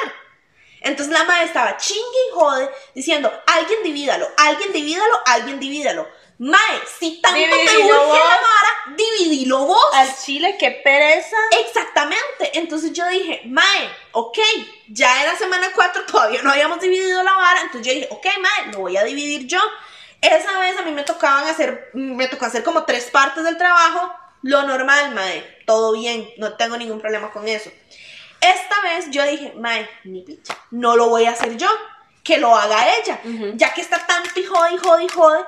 Entonces la madre estaba chingue y jode diciendo, alguien divídalo, alguien divídalo, alguien divídalo. Mae, si tanto te urge Dividilo la vara, dividilo vos. Al chile, qué pereza. Exactamente. Entonces yo dije, Mae, ok, ya era semana 4, *laughs* todavía no habíamos dividido la vara. Entonces yo dije, ok, Mae, lo voy a dividir yo. Esa vez a mí me tocaban hacer, me tocó hacer como tres partes del trabajo. Lo normal, Mae, todo bien, no tengo ningún problema con eso. Esta vez yo dije, Mae, ni picha, no lo voy a hacer yo, que lo haga ella. Ya que está tanto y jode y jode y jode.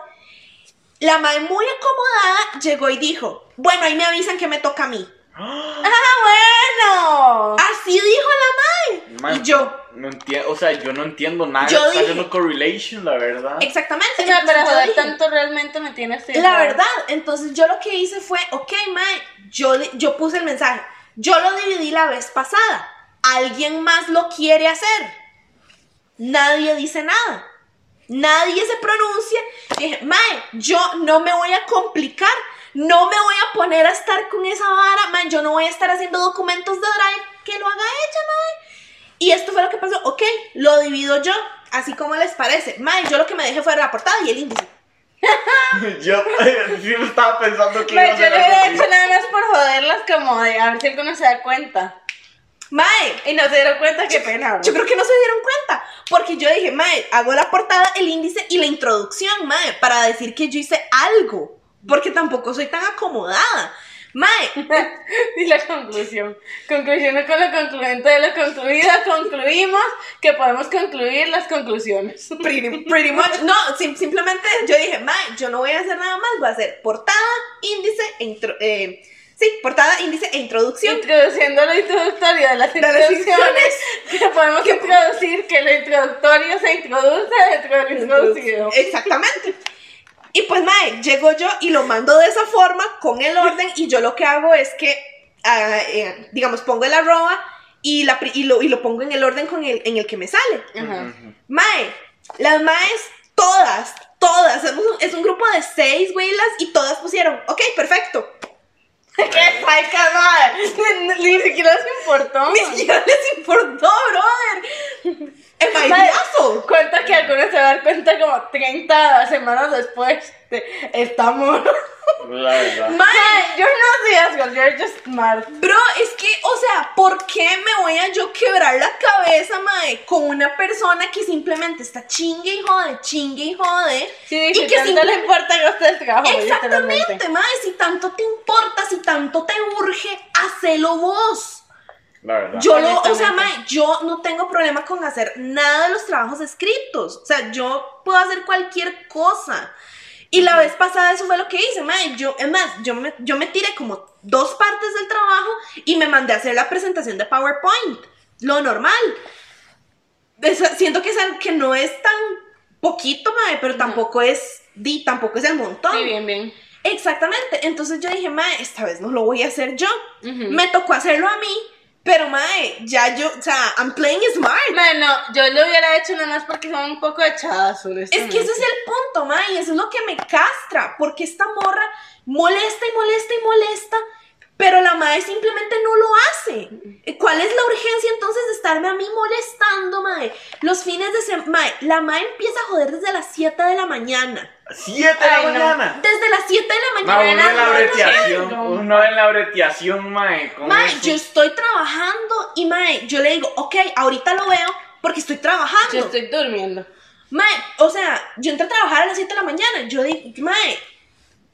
La Mae muy acomodada llegó y dijo, bueno, ahí me avisan que me toca a mí. Ah, bueno. Así dijo la Mae. Man, y yo, No entiendo, o sea, yo no entiendo nada. Yo Está haciendo correlation, la verdad. exactamente. Sí, pero joder, dije, tanto realmente me tiene así. La verdad, entonces yo lo que hice fue, ok, Mae, yo, yo puse el mensaje. Yo lo dividí la vez pasada. ¿Alguien más lo quiere hacer? Nadie dice nada. Nadie se pronuncia. Dije, Mae, yo no me voy a complicar. No me voy a poner a estar con esa vara. Mae, yo no voy a estar haciendo documentos de Drive. Que lo haga ella, Mae. Y esto fue lo que pasó. Ok, lo divido yo. Así como les parece. Mae, yo lo que me dejé fue la portada y el índice. *laughs* yo *laughs* sí me estaba pensando que Pero iba a yo hubiera algo hecho nada más por joderlas, como de a ver si alguno se da cuenta. Mae, Y no se dieron cuenta, qué pena. Yo creo que no se dieron cuenta, porque yo dije, Mae, hago la portada, el índice y la introducción, Mae, para decir que yo hice algo, porque tampoco soy tan acomodada. Mae, *laughs* Y la conclusión. Conclusiones con lo concluyente de lo concluido. Concluimos que podemos concluir las conclusiones. *laughs* pretty, pretty much, no, sim- simplemente yo dije, Mae, yo no voy a hacer nada más, voy a hacer portada, índice e intro, eh, sí, portada, índice e introducción. Introduciendo lo introductorio de las De las introducciones, *laughs* que podemos introducir que lo introductorio se introduce dentro del introducido. Exactamente. Y pues, Mae, llego yo y lo mando de esa forma, con el orden, y yo lo que hago es que, eh, digamos, pongo el arroba y, la, y, lo, y lo pongo en el orden con el, en el que me sale. Ajá. Mae, las maes, todas, todas, es un, es un grupo de seis güeylas y todas pusieron, ok, perfecto. *laughs* ¡Qué madre! Ni, *laughs* ni siquiera les importó. Ni siquiera les importó, brother. El maedazo. Cuenta que algunos se dan cuenta como 30 semanas después de estamos. La verdad. Mae, You're not the asshole, you're just smart. Bro, es que, o sea, ¿por qué me voy a yo quebrar la cabeza, mae, con una persona que simplemente está chingue y jode, chingue y jode? Sí, y si que tanto le importa usted el trabajo, Exactamente, mae, si tanto te importa, si tanto te urge, hacelo vos. La verdad. Yo lo, o sea, mae, yo no tengo problema con hacer nada de los trabajos escritos. O sea, yo puedo hacer cualquier cosa. Y la vez pasada eso fue lo que hice, mae. Yo, es más, yo me, yo me tiré como dos partes del trabajo y me mandé a hacer la presentación de PowerPoint. Lo normal. Es- siento que es algo que no es tan poquito, mae, pero tampoco es, di, tampoco es el montón. Sí, bien, bien. exactamente. Entonces yo dije, mae, esta vez no lo voy a hacer yo. Ujú. Me tocó hacerlo a mí, pero mae, ya yo, o sea, I'm playing smart. Bueno, yo lo hubiera hecho nada más porque son un poco echadas, Es que ese es el punto, mae, eso es lo que me castra, porque esta morra molesta y molesta y molesta, pero la mae simplemente no lo hace. ¿Cuál es la urgencia entonces de estarme a mí molestando, mae? Los fines de semana, mae, la mae empieza a joder desde las 7 de la mañana. Siete de la Ay, no. mañana. Desde las 7 de la Ma, mañana. uno en la breteación, no. uno en la breteación, mae. ¿cómo Mae, yo estoy trabajando y mae, yo le digo, ok, ahorita lo veo porque estoy trabajando. Yo estoy durmiendo. Mae, o sea, yo entré a trabajar a las 7 de la mañana. Yo digo, Mae,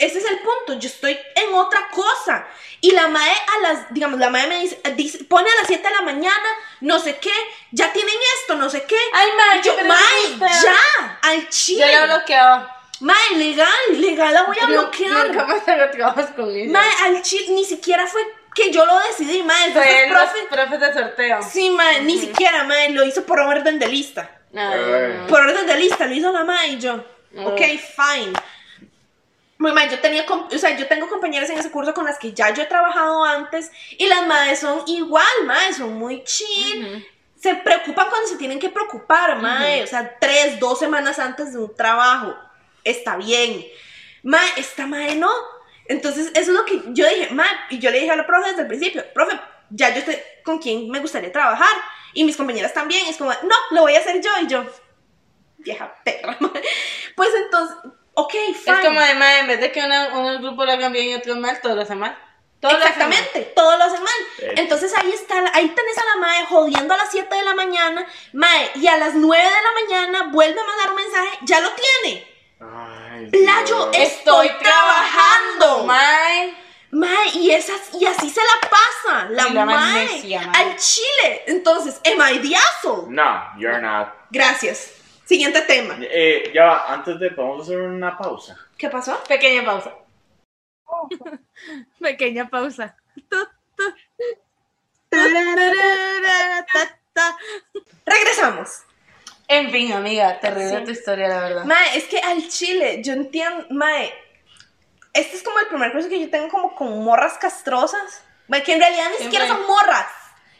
ese es el punto. Yo estoy en otra cosa. Y la Mae a las, digamos, la Mae me dice, dice- pone a las 7 de la mañana, no sé qué, ya tienen esto, no sé qué. Ay, mae, yo, Mae, ya, al Yo chile. la bloqueaba. Mae, legal, legal, la voy a bloquear. Nunca más trabajos con ella. Mae, al chile, ni siquiera fue que yo lo decidí, Mae. Soy Entonces, los profe. profes de sorteo. Sí, Mae, ni siquiera, Mae, lo hizo por orden de lista. Ay, Por orden de lista, lo hizo la ma y yo. Mm. Ok, fine. Muy mal, yo tenía, o sea, yo tengo compañeras en ese curso con las que ya yo he trabajado antes y las madres son igual, madres, son muy chill. Ujú. Se preocupan cuando se tienen que preocupar, mae. O sea, tres, dos semanas antes de un trabajo. Está bien. Mae, esta madre no. Entonces, eso es lo que yo dije, mae, y yo le dije a la profe desde el principio, profe, ya yo sé con quién me gustaría trabajar. Y mis compañeras también. Es como, no, lo voy a hacer yo. Y yo, vieja perra, mae. *laughs* Pues entonces, ok, fine. Es como de mae, en vez de que una, unos grupos lo hagan bien y otros mal, todos lo hacen mal. Todos lo hacen mal. Exactamente, todos lo hacen mal. Entonces ahí está, ahí tenés a la mae jodiendo a las 7 de la mañana, mae, y a las 9 de la mañana vuelve a mandar un mensaje, ya lo tiene. Ay, Playo, Dios. Estoy trabajando. mae. Mae, y esas, y así se la pasa, la, la mae, magnesia, mae. al chile. Entonces, am I the asshole? No, you're not. Gracias. Siguiente tema. Eh, ya va, antes de, vamos a hacer una pausa. ¿Qué pasó? Pequeña pausa. *laughs* Pequeña pausa. Regresamos. En fin, amiga, terrible Sí. tu historia, la verdad. Mae, es que al chile, yo entiendo, mae, este es como el primer curso que yo tengo como con morras castrosas, mae, que en realidad ni siquiera son morras,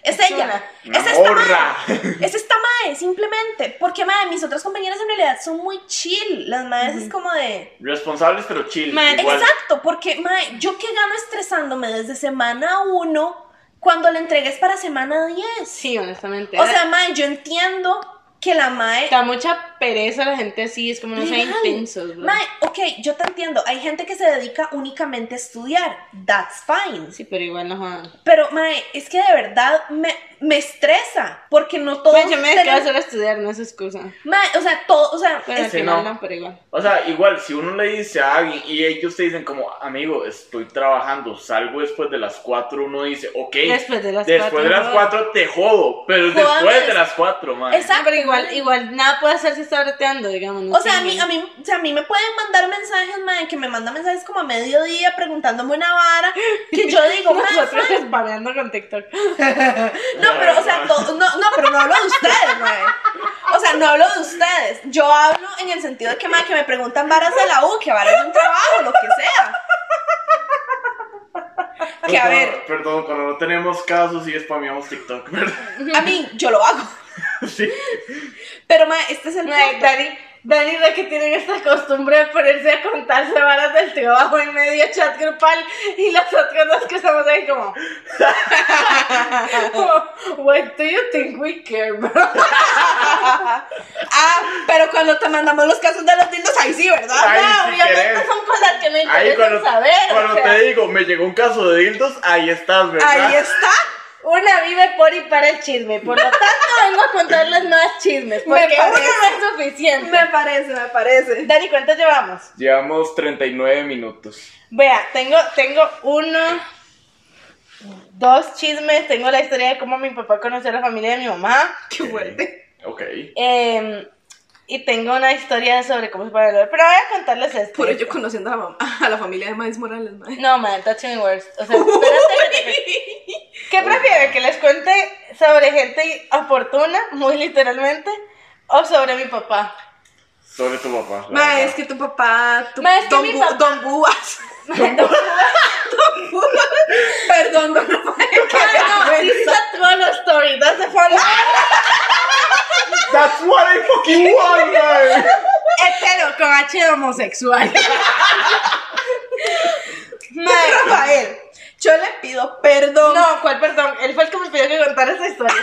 es Es ella, *laughs* una. es Una esta mae, es esta mae, simplemente, porque mae, mis otras compañeras en realidad son muy chill, las maes es como de... Responsables pero chill. Exacto, porque mae, yo que gano estresándome desde semana 1 cuando la entrega es para semana 10. Sí, honestamente. O sea, mae, yo entiendo que la mae da mucha pereza la gente así, es como no sean intensos, bro. Mae, ok, yo te entiendo. Hay gente que se dedica únicamente a estudiar. That's fine. Sí, pero igual no jodan. Pero, Mae, es que de verdad me, me estresa. Porque no todos. Mae, yo me tenemos- solo a estudiar, no es excusa. Mae, o sea, todo. O sea, es- Sí, no. no, pero igual. O sea, igual, si uno le dice a alguien y ellos te dicen como, amigo, estoy trabajando, salgo después de las 4, uno dice, ok, Después de las después cuatro, de las joder. 4 te jodo, pero después de las 4, man. Exacto. pero igual, igual nada puede hacer si está breteando, digamos. no o sea, a mí, a mí, o sea, a mí me pueden mandar mensajes, Mae, que me mandan mensajes como a mediodía preguntándome una vara. Que yo digo, *laughs* Nosotros fine. spameando con TikTok. *laughs* No, pero, o sea, no, no, pero no hablo de ustedes, mae. O sea, no hablo de ustedes. Yo hablo en el sentido de que, mae, que me preguntan varas de la U, que varas de un trabajo, lo que sea. Que a ver, Perdón, cuando no tenemos casos y spameamos TikTok, ¿verdad? a mí, yo lo hago. *laughs* sí. Pero, mae, este es el Mae, punto. Dani, Dani la que tienen esta costumbre de ponerse a contarse varas del trabajo en medio chat grupal y las otras dos que estamos ahí como *laughs* What do you think we care, bro? *laughs* Ah, pero cuando te mandamos los casos de los dildos, ahí sí, ¿verdad? Ay, no, si obviamente querés. son cosas que me Ahí interesan cuando, saber. o cuando sea, te digo, me llegó un caso de dildos, ahí estás, ¿verdad? Ahí está. Una vive por y para el chisme, por lo tanto *laughs* vengo a contarles más chismes, Me porque uno no es suficiente. Me parece, me parece. Dani, ¿cuántos llevamos? Llevamos 39 minutos. Vea, tengo, tengo uno, dos chismes. Tengo la historia de cómo mi papá conoció a la familia de mi mamá. Qué fuerte. Ok. eh, y tengo una historia sobre cómo se puede Pero voy a contarles esto. Por ello conociendo a la, mamá, a la familia de Maíz Morales. No, man, touching words. O sea, espérate. ¿Qué prefieren? ¿Que les cuente sobre gente oportuna, muy literalmente? ¿O sobre mi papá? Sobre tu papá. verdad. es que tu papá, tu, Ma, es que don, mi Bu- papá- don Bubas. *laughs* Perdón, don Rafael. No, this is a story. That's the. That's what I fucking want, man. Hetero con H de homosexual. Don Mae, Rafael, yo le pido perdón. No, ¿cuál perdón? Él fue el que me pidió que contara esa historia.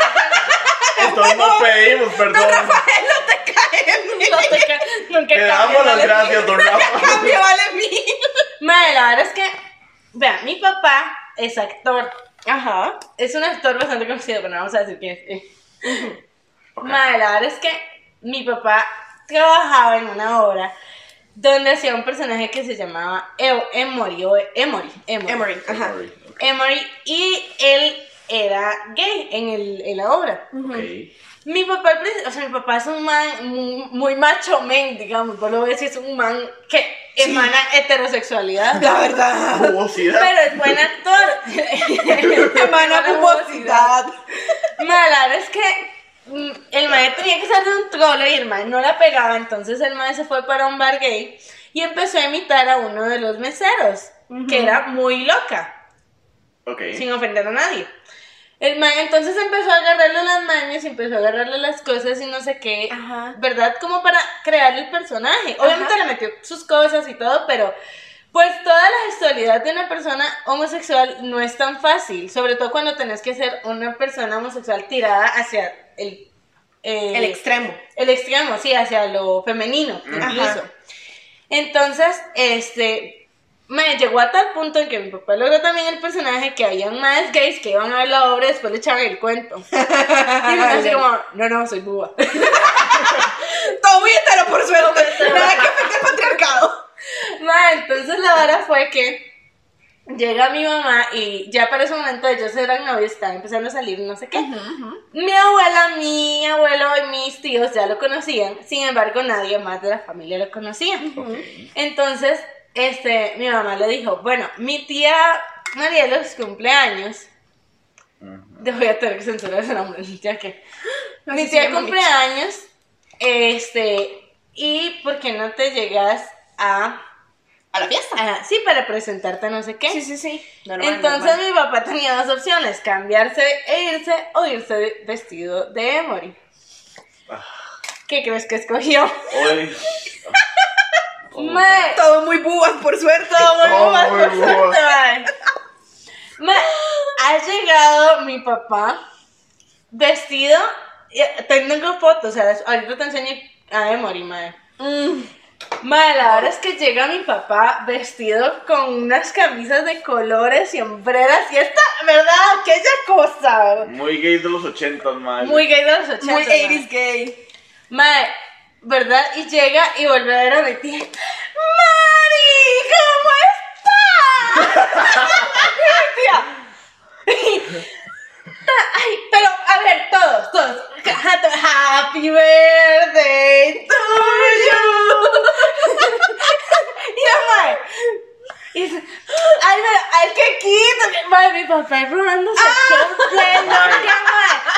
Entonces no pedimos Don perdón. Rafael, no te cae bien. No te ca- Nunca Te damos las vale gracias, don Rafa. Cambio vale mil. Mae, la verdad es que, vean, mi papá es actor. Ajá. Es un actor bastante conocido, pero no vamos a decir quién es. Mae, la verdad es que mi papá trabajaba en una obra donde hacía un personaje que se llamaba Emory, o Emory, Emory. Emory, ajá. Emory, y él era gay en, el, en la obra. Ok. Mi papá, o sea, mi papá es un man muy, muy macho men, digamos, por lo decir, es un man que emana heterosexualidad. La verdad. Jugosidad. Pero es buen actor. *laughs* *laughs* Emana puposidad. Ma, la verdad es que el maestro tenía que ser de un trolo y el maestro no la pegaba, entonces el maestro se fue para un bar gay y empezó a imitar a uno de los meseros, que era muy loca, Ok. sin ofender a nadie. El man entonces empezó a agarrarle las manos y empezó a agarrarle las cosas y no sé qué, Ajá. ¿verdad? Como para crear el personaje. Obviamente Ajá. le metió sus cosas y todo, pero pues toda la gestualidad de una persona homosexual no es tan fácil, sobre todo cuando tenés que ser una persona homosexual tirada hacia el... eh, El extremo. el extremo, sí, hacia lo femenino, incluso. Ajá. Entonces, este, me llegó a tal punto en que mi papá logró también el personaje que habían más gays que iban a ver la obra y después le echaban el cuento. *laughs* Y me así como, no, no, soy buba. Hetero, *laughs* por suerte. Nada que afecte el patriarcado. Ma, entonces la vara fue que llega mi mamá y ya para ese momento ellos eran novios, estaban empezando a salir, no sé qué. Mi abuela, mi abuelo y mis tíos ya lo conocían, sin embargo nadie más de la familia lo conocía. Entonces, este, mi mamá le dijo, bueno, mi tía María los cumpleaños. Te voy a tener que censurar ese nombre, *laughs* ya que. Mi tía cumpleaños, este, y ¿por qué no te llegas a, A la fiesta. sí, para presentarte no sé qué? Sí, sí, sí. Normal, Entonces normal. mi papá tenía dos opciones, cambiarse e irse o irse de- vestido de Emory. ¿Qué crees que escogió? Hoy. *laughs* Todo muy búas, por suerte. todo muy muy por suerte, ha llegado mi papá vestido, tengo fotos, o sea, ahorita te enseño a Emory, mae. Mm. Mae, la verdad es que llega mi papá vestido con unas camisas de colores y hombreras y esta, ¿verdad? Aquella cosa. Muy gay de los ochentas, man. Muy gay de los 80. Muy mae. 80s gay. Mae, ¿verdad? Y llega y vuelve a ver a mi tía. ¡Mari! ¿Cómo estás? *laughs* tía. Ay, pero a ver, todos, todos. Happy birthday to you. *laughs* y la mae. Y dice, ay, pero, ay, qué quito. que- Mae, mi papá es robándose el pleno, que.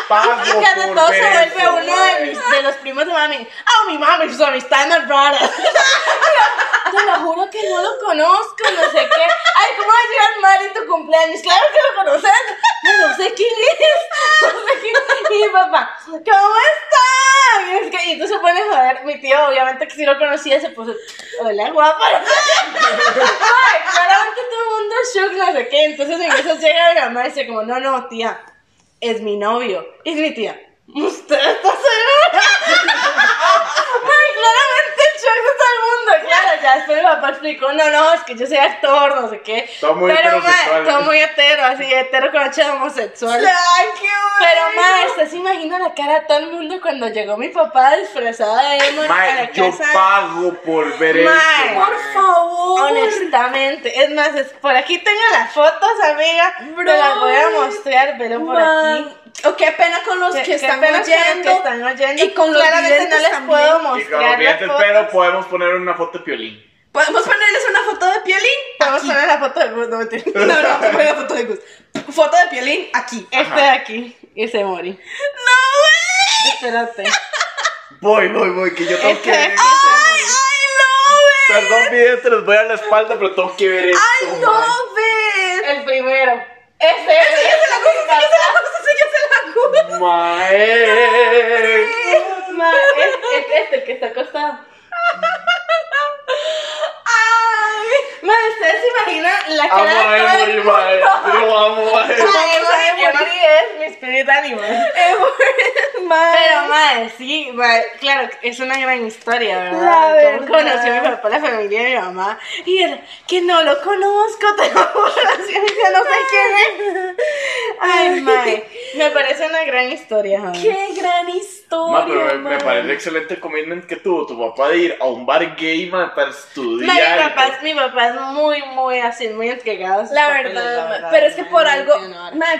Pago Y por todo se vuelve uno de, mis, de los primos de mami. Ah, mi mami, sus amistades más raras. *laughs* Te lo juro que no lo conozco, no sé qué. Ay, ¿cómo va a llegar Mari en tu cumpleaños? Claro que lo conoces. No, no sé quién es. No sé quién Y mi papá, ¿cómo está? Y, es que, y tú se pone a joder. Mi tío, obviamente que sí lo conocía, se puso, hola, guapa. *laughs* Ay, claramente todo el mundo shook, no sé qué. Entonces en eso llega mi mamá y dice como, no, no, tía, es mi novio. Es mi tía, ¿usted está segura? Ay, claramente el shock de todo el mundo. Claro, ya después mi papá explicó, no, no, es que yo soy actor, no sé qué. Todo muy Pero, ma, todo muy hetero, así, hetero con H de homosexual. ¡Ay, qué Pero, ma, usted se imagina la cara de todo el mundo cuando llegó mi papá disfrazado de emo Mae, yo casa. pago por ver Mae, eso. Por favor. Honestamente, es más, es- por aquí tengo las fotos, amiga. Te las voy a mostrar, pero por aquí. Oh, qué pena con los que qué están los que oyendo. están oyendo. y con los Claramente no videntes les también. puedo Y con mostrar los fotos. pero podemos poner una foto de piolín. ¿Podemos ponerles una foto de Piolín? Podemos Aquí. poner la foto de Gus, no mentira. *laughs* No, no, poner la foto de Gus. Foto de Piolín aquí. Este de aquí. Y se morí. ¡No, güey! Espérate. Voy, voy, voy, que yo tengo Este que ver aquí. ¡Ay, I love Perdón, vidente, les voy a dar la espalda, pero tengo que ver esto. ¡Ay, no, ves! El primero. Ese ¡Ese ya se la ya se la gusta, Mae. Ma, es, es este el que está acostado. ¡Ay! Ma, ¿ustedes se imaginan la Amo cara a de todo el Emory, mae. Yo amo a Emory. Ma, Emory, Emory es mi spirit animal. Pero, madre, sí, mae, claro, es una gran historia, ¿verdad? La Cómo verdad. conocí a mi papá, la familia de mi mamá. Y era, que no lo conozco, tengo relación, ya no sé quién es. Ay, mae, me parece una gran historia, mae. ¡Qué gran historia! Ma, pero me, me parece excelente el commitment que tuvo tu papá de ir a un bar gay, ma, para estudiar. Ma, mi papá, es- mi papá es muy, muy así, muy entregado. La papeles, verdad, ma, pero es que por algo,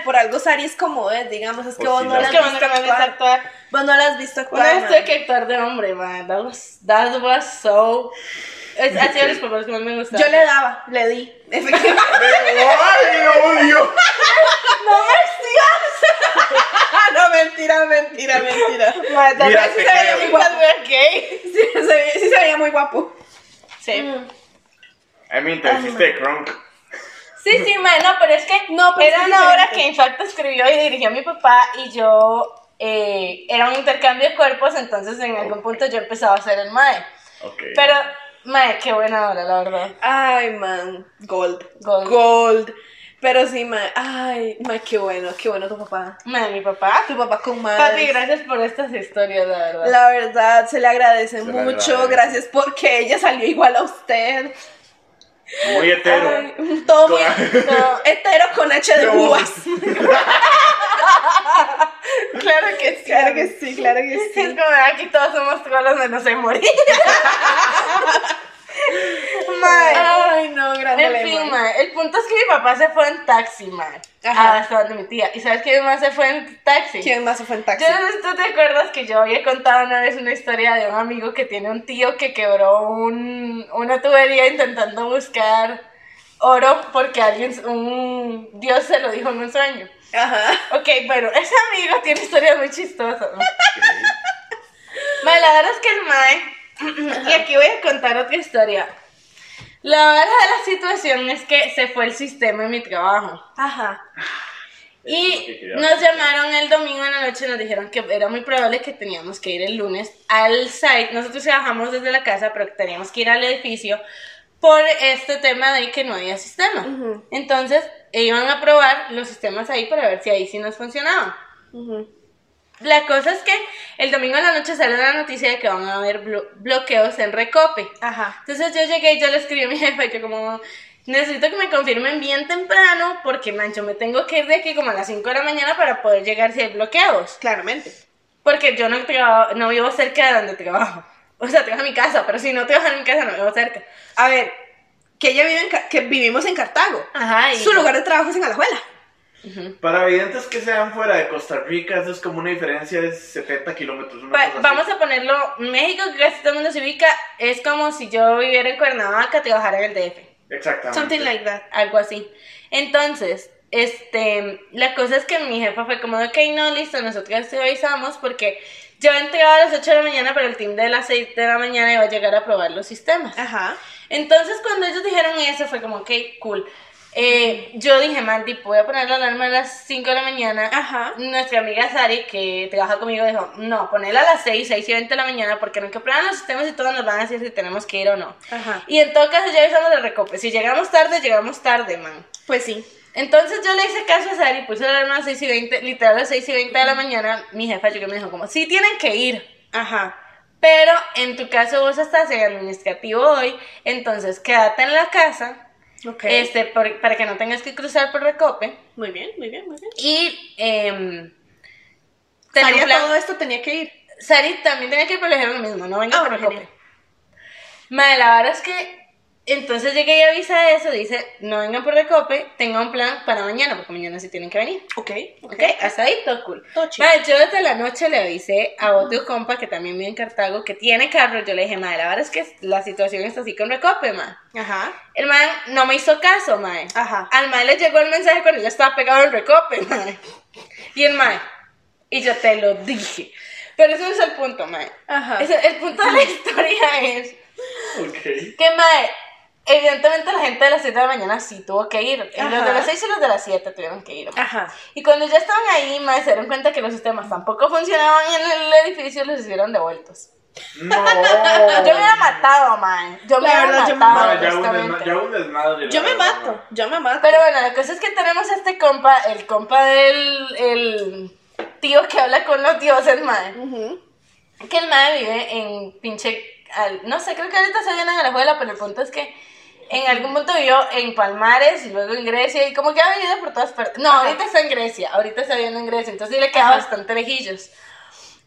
por algo Sari es como es, digamos, es que Pues vos no la- has que vos visto no me has visto actuar. Vos no la has visto actuar. Una vez ma. tuve que actuar de hombre, man. That was, that was so. Es, sido de los papeles que más me gustaron. Yo le daba, le di. Efectivamente. *laughs* ¡Ay, odio! no me sigas. *laughs* no, mentira, mentira, mentira. Tal Mira, vez sí se veía muy guapo, gay. Sí, se, sí se veía muy guapo. Sí. Te hiciste crunk. Sí, sí, man, no, pero es que No, pero era es una obra diferente. que Infacto escribió y dirigió mi papá y yo. eh, era un intercambio de cuerpos, entonces en algún punto yo empezaba a hacer el mae. Ok. Pero, mae, qué buena obra, la verdad. Ay, man. Gold. Gold. Gold. Pero sí, man. Ay, man, qué bueno, qué bueno tu papá. Mae, mi papá. Tu papá con madre. Papi, gracias por estas historias, la verdad. La verdad, se le agradece Se le mucho. agradece. Gracias porque ella salió igual a usted. Muy hetero. Ay, todo muy Con- no, hetero con H de uvas. *laughs* *laughs* Claro que sí. Claro que sí, claro que Es sí. como aquí todos somos trolos menos de morir. *laughs* Ay, no, grande En fin, el punto es que mi papá se fue en taxi, mae. Ajá. Hasta donde mi tía. ¿Y sabes quién más se fue en taxi? ¿Quién más se fue en taxi? Yo no sé si tú te acuerdas que yo había contado una vez una historia de un amigo que tiene un tío que quebró un, una tubería intentando buscar oro porque alguien, un dios se lo dijo en un sueño. Ajá. Ok, bueno, *laughs* ese amigo tiene historias muy chistosas. ¿no? Mae, la verdad es que el Mae, *clears throat* y aquí voy a contar otra historia. La verdad de la situación es que se fue el sistema en mi trabajo. Ajá. Y nos llamaron el domingo en la noche y nos dijeron que era muy probable que teníamos que ir el lunes al site. Nosotros trabajamos desde la casa, pero que teníamos que ir al edificio por este tema de que no había sistema. Ujú. Entonces, iban a probar los sistemas ahí para ver si ahí sí nos funcionaban. La cosa es que el domingo en la noche sale la noticia de que van a haber blo- bloqueos en Recope. Ajá. Entonces yo llegué y yo le escribí a mi jefa y yo como, necesito que me confirmen bien temprano porque, mancho, me tengo que ir de aquí como a las 5 de la mañana para poder llegar si hay bloqueos. Claramente. Porque yo no, trabajo, no vivo cerca de donde trabajo. O sea, trabajo en mi casa, pero si no trabajo en mi casa no vivo cerca. A ver, que ella vive en que vivimos en Cartago. Ajá, y... Su lugar de trabajo es en Alajuela. Para videntes que sean fuera de Costa Rica, eso es como una diferencia de 70 kilómetros. así. vamos a ponerlo, México, que casi todo el mundo se ubica, es como si yo viviera en Cuernavaca, trabajara en el DF. Exactamente. Something like that. algo así. Entonces, este, la cosa es que mi jefa fue como, ok, no, listo, nosotros te avisamos porque yo entraba a las 8 de la mañana, pero el team de las 6 de la mañana iba a llegar a probar los sistemas. Ajá. Entonces, cuando ellos dijeron eso, fue como, ok, cool. Eh, yo dije, Mandy, voy a poner la alarma a las 5 de la mañana. Ajá. Nuestra amiga Sari, que trabaja conmigo, dijo, no, ponela a las 6, 6 y 20 de la mañana, porque no que prueban los sistemas y todos nos van a decir si tenemos que ir o no. Ajá. Y en todo caso, ya avisamos de recope. Si llegamos tarde, llegamos tarde, man. Pues sí. Entonces yo le hice caso a Sari, puse la alarma a las 6 y 20, literal a las 6 y 20 de la mañana. Mi jefa llegó y me dijo, como, sí tienen que ir. Ajá. Pero en tu caso vos estás en administrativo hoy, entonces quédate en la casa, Ok. este, por- para que no tengas que cruzar por recope. Muy bien, muy bien, muy bien. Y ten Sari a todo esto tenía que ir. Sari también tenía que ir, pero le dijeron lo mismo, no venga Ah, por recope. Madre, la verdad es que entonces llegué y avisa eso, dice, no vengan por recope, tenga un plan para mañana, porque mañana sí tienen que venir. Ok. Ok, hasta ahí todo cool. Todo. Madre, yo desde la noche le avisé a otro compa que también vive en Cartago, que tiene carro, yo le dije, madre, la verdad es que la situación está así con recope, madre. Ajá. El man no me hizo caso, madre. Ajá. Al man le llegó el mensaje cuando yo estaba pegado en recope, *laughs* madre. Y el man, y yo te lo dije. Pero ese no es el punto, madre. Ajá. Ese- el punto de la *laughs* historia es Ok. Que mae, evidentemente la gente de las 7 de la mañana sí tuvo que ir. Y Los de Ajá. las 6 y los de las 7 tuvieron que ir. Ajá. Y cuando ya estaban ahí, mae, se dieron cuenta que los sistemas tampoco funcionaban en el edificio y los hicieron devueltos. No. *laughs* Yo me hubiera matado, mae. Yo me La hubiera verdad, yo me matado, Ma, ya, un desmadre. la Yo me mato, ma. yo me mato. Pero bueno, la cosa es que tenemos a este compa, el compa del el tío que habla con los dioses, mae. Ujú. Que el mae vive en pinche. al- no sé, creo que ahorita se viene en Alajuela, pero el punto es que en algún punto vivió en Palmares y luego en Grecia y como que ha vivido por todas partes. No, ahorita está en Grecia, ahorita está viviendo en Grecia, entonces sí le queda Ajá. bastante lejillos.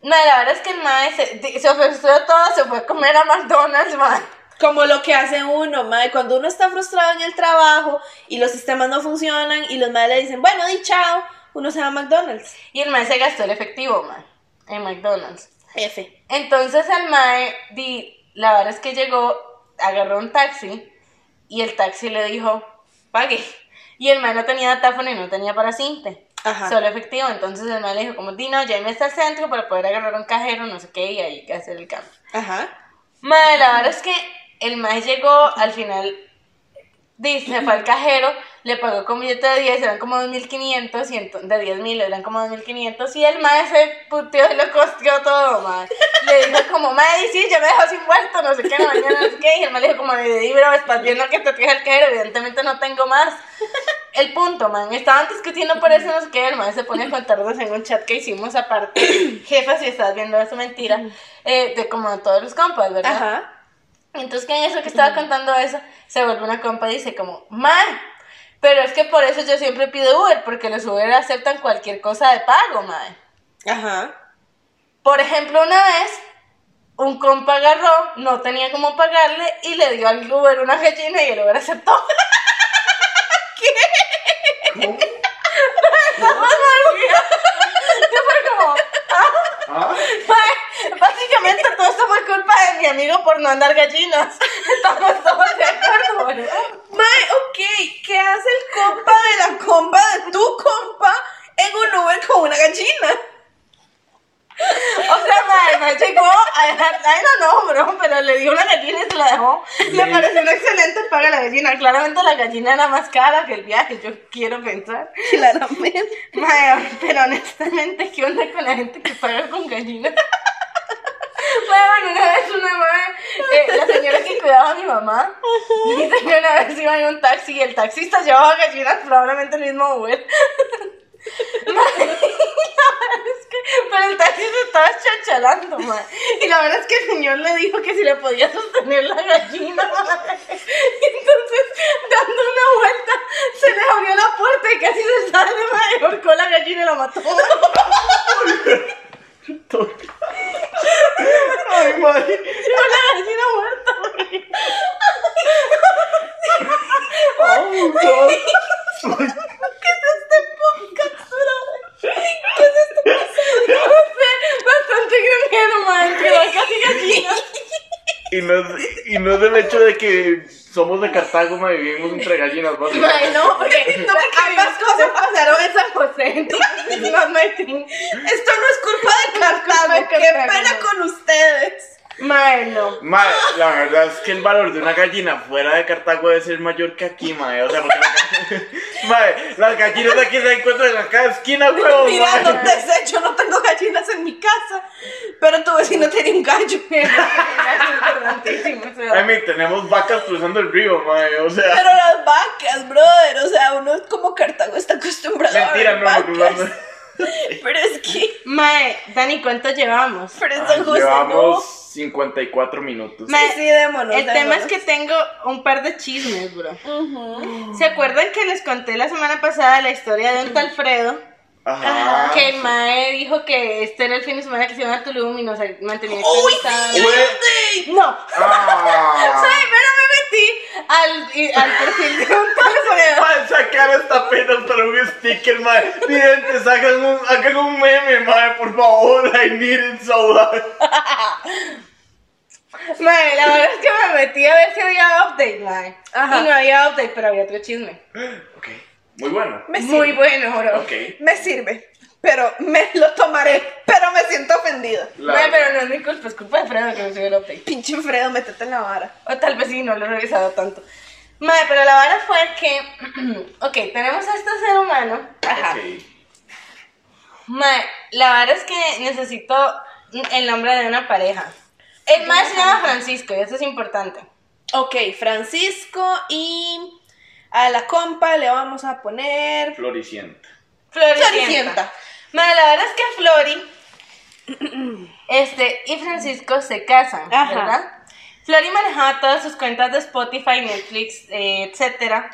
No, la verdad es que el mae se, se ofreció todo, se fue a comer a McDonald's, mae. Como lo que hace uno, mae, cuando uno está frustrado en el trabajo y los sistemas no funcionan y los madres le dicen, bueno, di chao, uno se va a McDonald's. Y el mae se gastó el efectivo, mae, en McDonald's. F. Entonces el mae, di, la verdad es que llegó, agarró un taxi y el taxi le dijo, pague. Y el mae no tenía datáfono y no tenía para cinte. Ajá. Solo efectivo. Entonces el mae le dijo, como, di, no, ya me está al centro para poder agarrar un cajero, no sé qué, y ahí que hacer el cambio. Ajá. Mae, la verdad es que el mae llegó al final, dice, fue al cajero, le pagó con billete de 10, eran como 2.500, y de 10.000 eran como 2.500, y el mae se puteó y lo costeó todo, mae. Le dijo como, mae, sí, ya me dejó sin vuelto, no sé qué, no, mañana no sé qué, y el mae le dijo como, di, bro, estás viendo que te fija el cajero, evidentemente no tengo más. El punto, man, estaban discutiendo por eso, no sé qué, el mae se pone a contarnos en un chat que hicimos aparte, *clears throat* jefa, si estás viendo eso, mentira, eh, de como todos los compas, ¿verdad? Ajá. Entonces, que en eso que estaba contando eso, se vuelve una compa y dice como, man, pero es que por eso yo siempre pido Uber, porque los Uber aceptan cualquier cosa de pago, man. Ajá. Por ejemplo, una vez, un compa agarró, no tenía cómo pagarle y le dio al Uber una gallina y el Uber aceptó. *laughs* ¿Cómo? Yo fue como, ¿Ah? básicamente todo esto fue culpa de mi amigo por no andar gallinas. Estamos de acuerdo, ok, ¿qué hace el compa de la compa de tu compa en un Uber con una gallina? O sea, mae, me llegó a dejar, ay no, no, bro, pero le dio una gallina y se la dejó. Le pareció una excelente paga la gallina. Claramente la gallina era más cara que el viaje, yo quiero pensar. Claramente. Mae, pero honestamente, ¿qué onda con la gente que paga con gallinas? Bueno, una vez una madre, eh, la señora que cuidaba a mi mamá, dice que una vez iba en un taxi y el taxista llevaba gallinas, probablemente el mismo Uber. Mae, la verdad es que, pero el taxi se estaba chachalando, mae. Y la verdad es que el señor le dijo que si le podía sostener la gallina, mae. Y entonces, dando una vuelta, se le abrió la puerta y casi se sale, mae. y ahorcó la gallina y la mató. Ay, madre. Una gallina muerta. Oh, God. *laughs* ¿Qué es este podcast, brother? ¿Qué es este podcast? No sé, bastante granjero, mae. Que va casi gallina. Y no, es, y no es del hecho de que somos de Cartago, ma, vivimos entre gallinas, ¿no? Mae, no, porque *laughs* No, porque ambas cosas pasaron en San José, entonces no. Esto no es culpa de Cartago, de qué pena con ustedes. Mae, no. Ma, la verdad es que el valor de una gallina fuera de Cartago debe ser mayor que aquí, ma. O sea, porque la- *laughs* ma, las gallinas de aquí se encuentran en cada esquina, huevón. Mira, ma. no te sé, yo no tengo gallinas en mi casa, pero tu vecino tiene un gallo. *laughs* Es mean, tenemos vacas cruzando el río, ma. O sea, Pero las vacas, brother, o sea, uno como Cartago está acostumbrado mentira, a ver no, no vacas. *laughs* Pero es que, Mae, Dani, ¿cuánto llevamos? pero Ah, San José Llevamos 54 minutos. No. Sí, démonos, El tema es que tengo un par de chismes, bro. Ujú. ¿Se acuerdan que les conté la semana pasada la historia de un tal Fredo? Ajá. Que el Mae dijo que este era el fin de semana que se iba a Tulum y nos mantenía ¡Uy, sí! Güey. No, Ah. *laughs* Pero me metí al, al perfil de un tal Fredo. Para sacar esta pena para un sticker, madre. Videntes, hagan un, hagan un meme, madre, por favor. I need it so bad. Mae, la verdad es que me metí a ver si había update, mae. Ajá. Y no había update, pero había otro chisme. Ok, muy bueno. Me Muy bueno, bro. Ok. me sirve. pero me lo tomaré, pero me siento ofendida. La- Mae, pero no es mi culpa, es culpa de Fredo que me subió el update. Pinche Fredo, métete en la vara. O tal vez sí, no lo he revisado tanto. Mae, pero la vara fue que, *clears throat* ok, tenemos a este ser humano. Ajá. Ok. Mae, la vara es que necesito el nombre de una pareja. El mae se llama Francisco y eso es importante. Ok, Francisco y a la compa le vamos a poner Floricienta. Floricienta. Floricienta. La verdad es que Flori este, y Francisco se casan, Ajá. ¿verdad? Flori manejaba todas sus cuentas de Spotify, Netflix, eh, etcétera,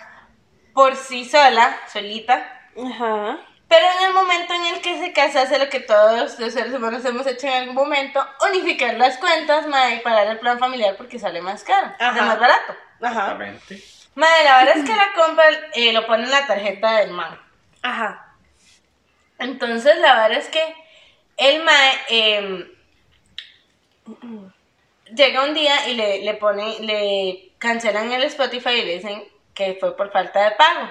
por sí sola, solita. Ajá. Pero en el momento en el que se casa, hace lo que todos los seres humanos hemos hecho en algún momento, unificar las cuentas, mae, y pagar el plan familiar porque sale más caro, Ajá. es más barato. Ajá. Exactamente. Madre, la verdad es que la compra eh, lo pone en la tarjeta del man. Ajá. Entonces, la verdad es que el mae em, llega un día y le, le pone, le cancelan el Spotify y le dicen que fue por falta de pago.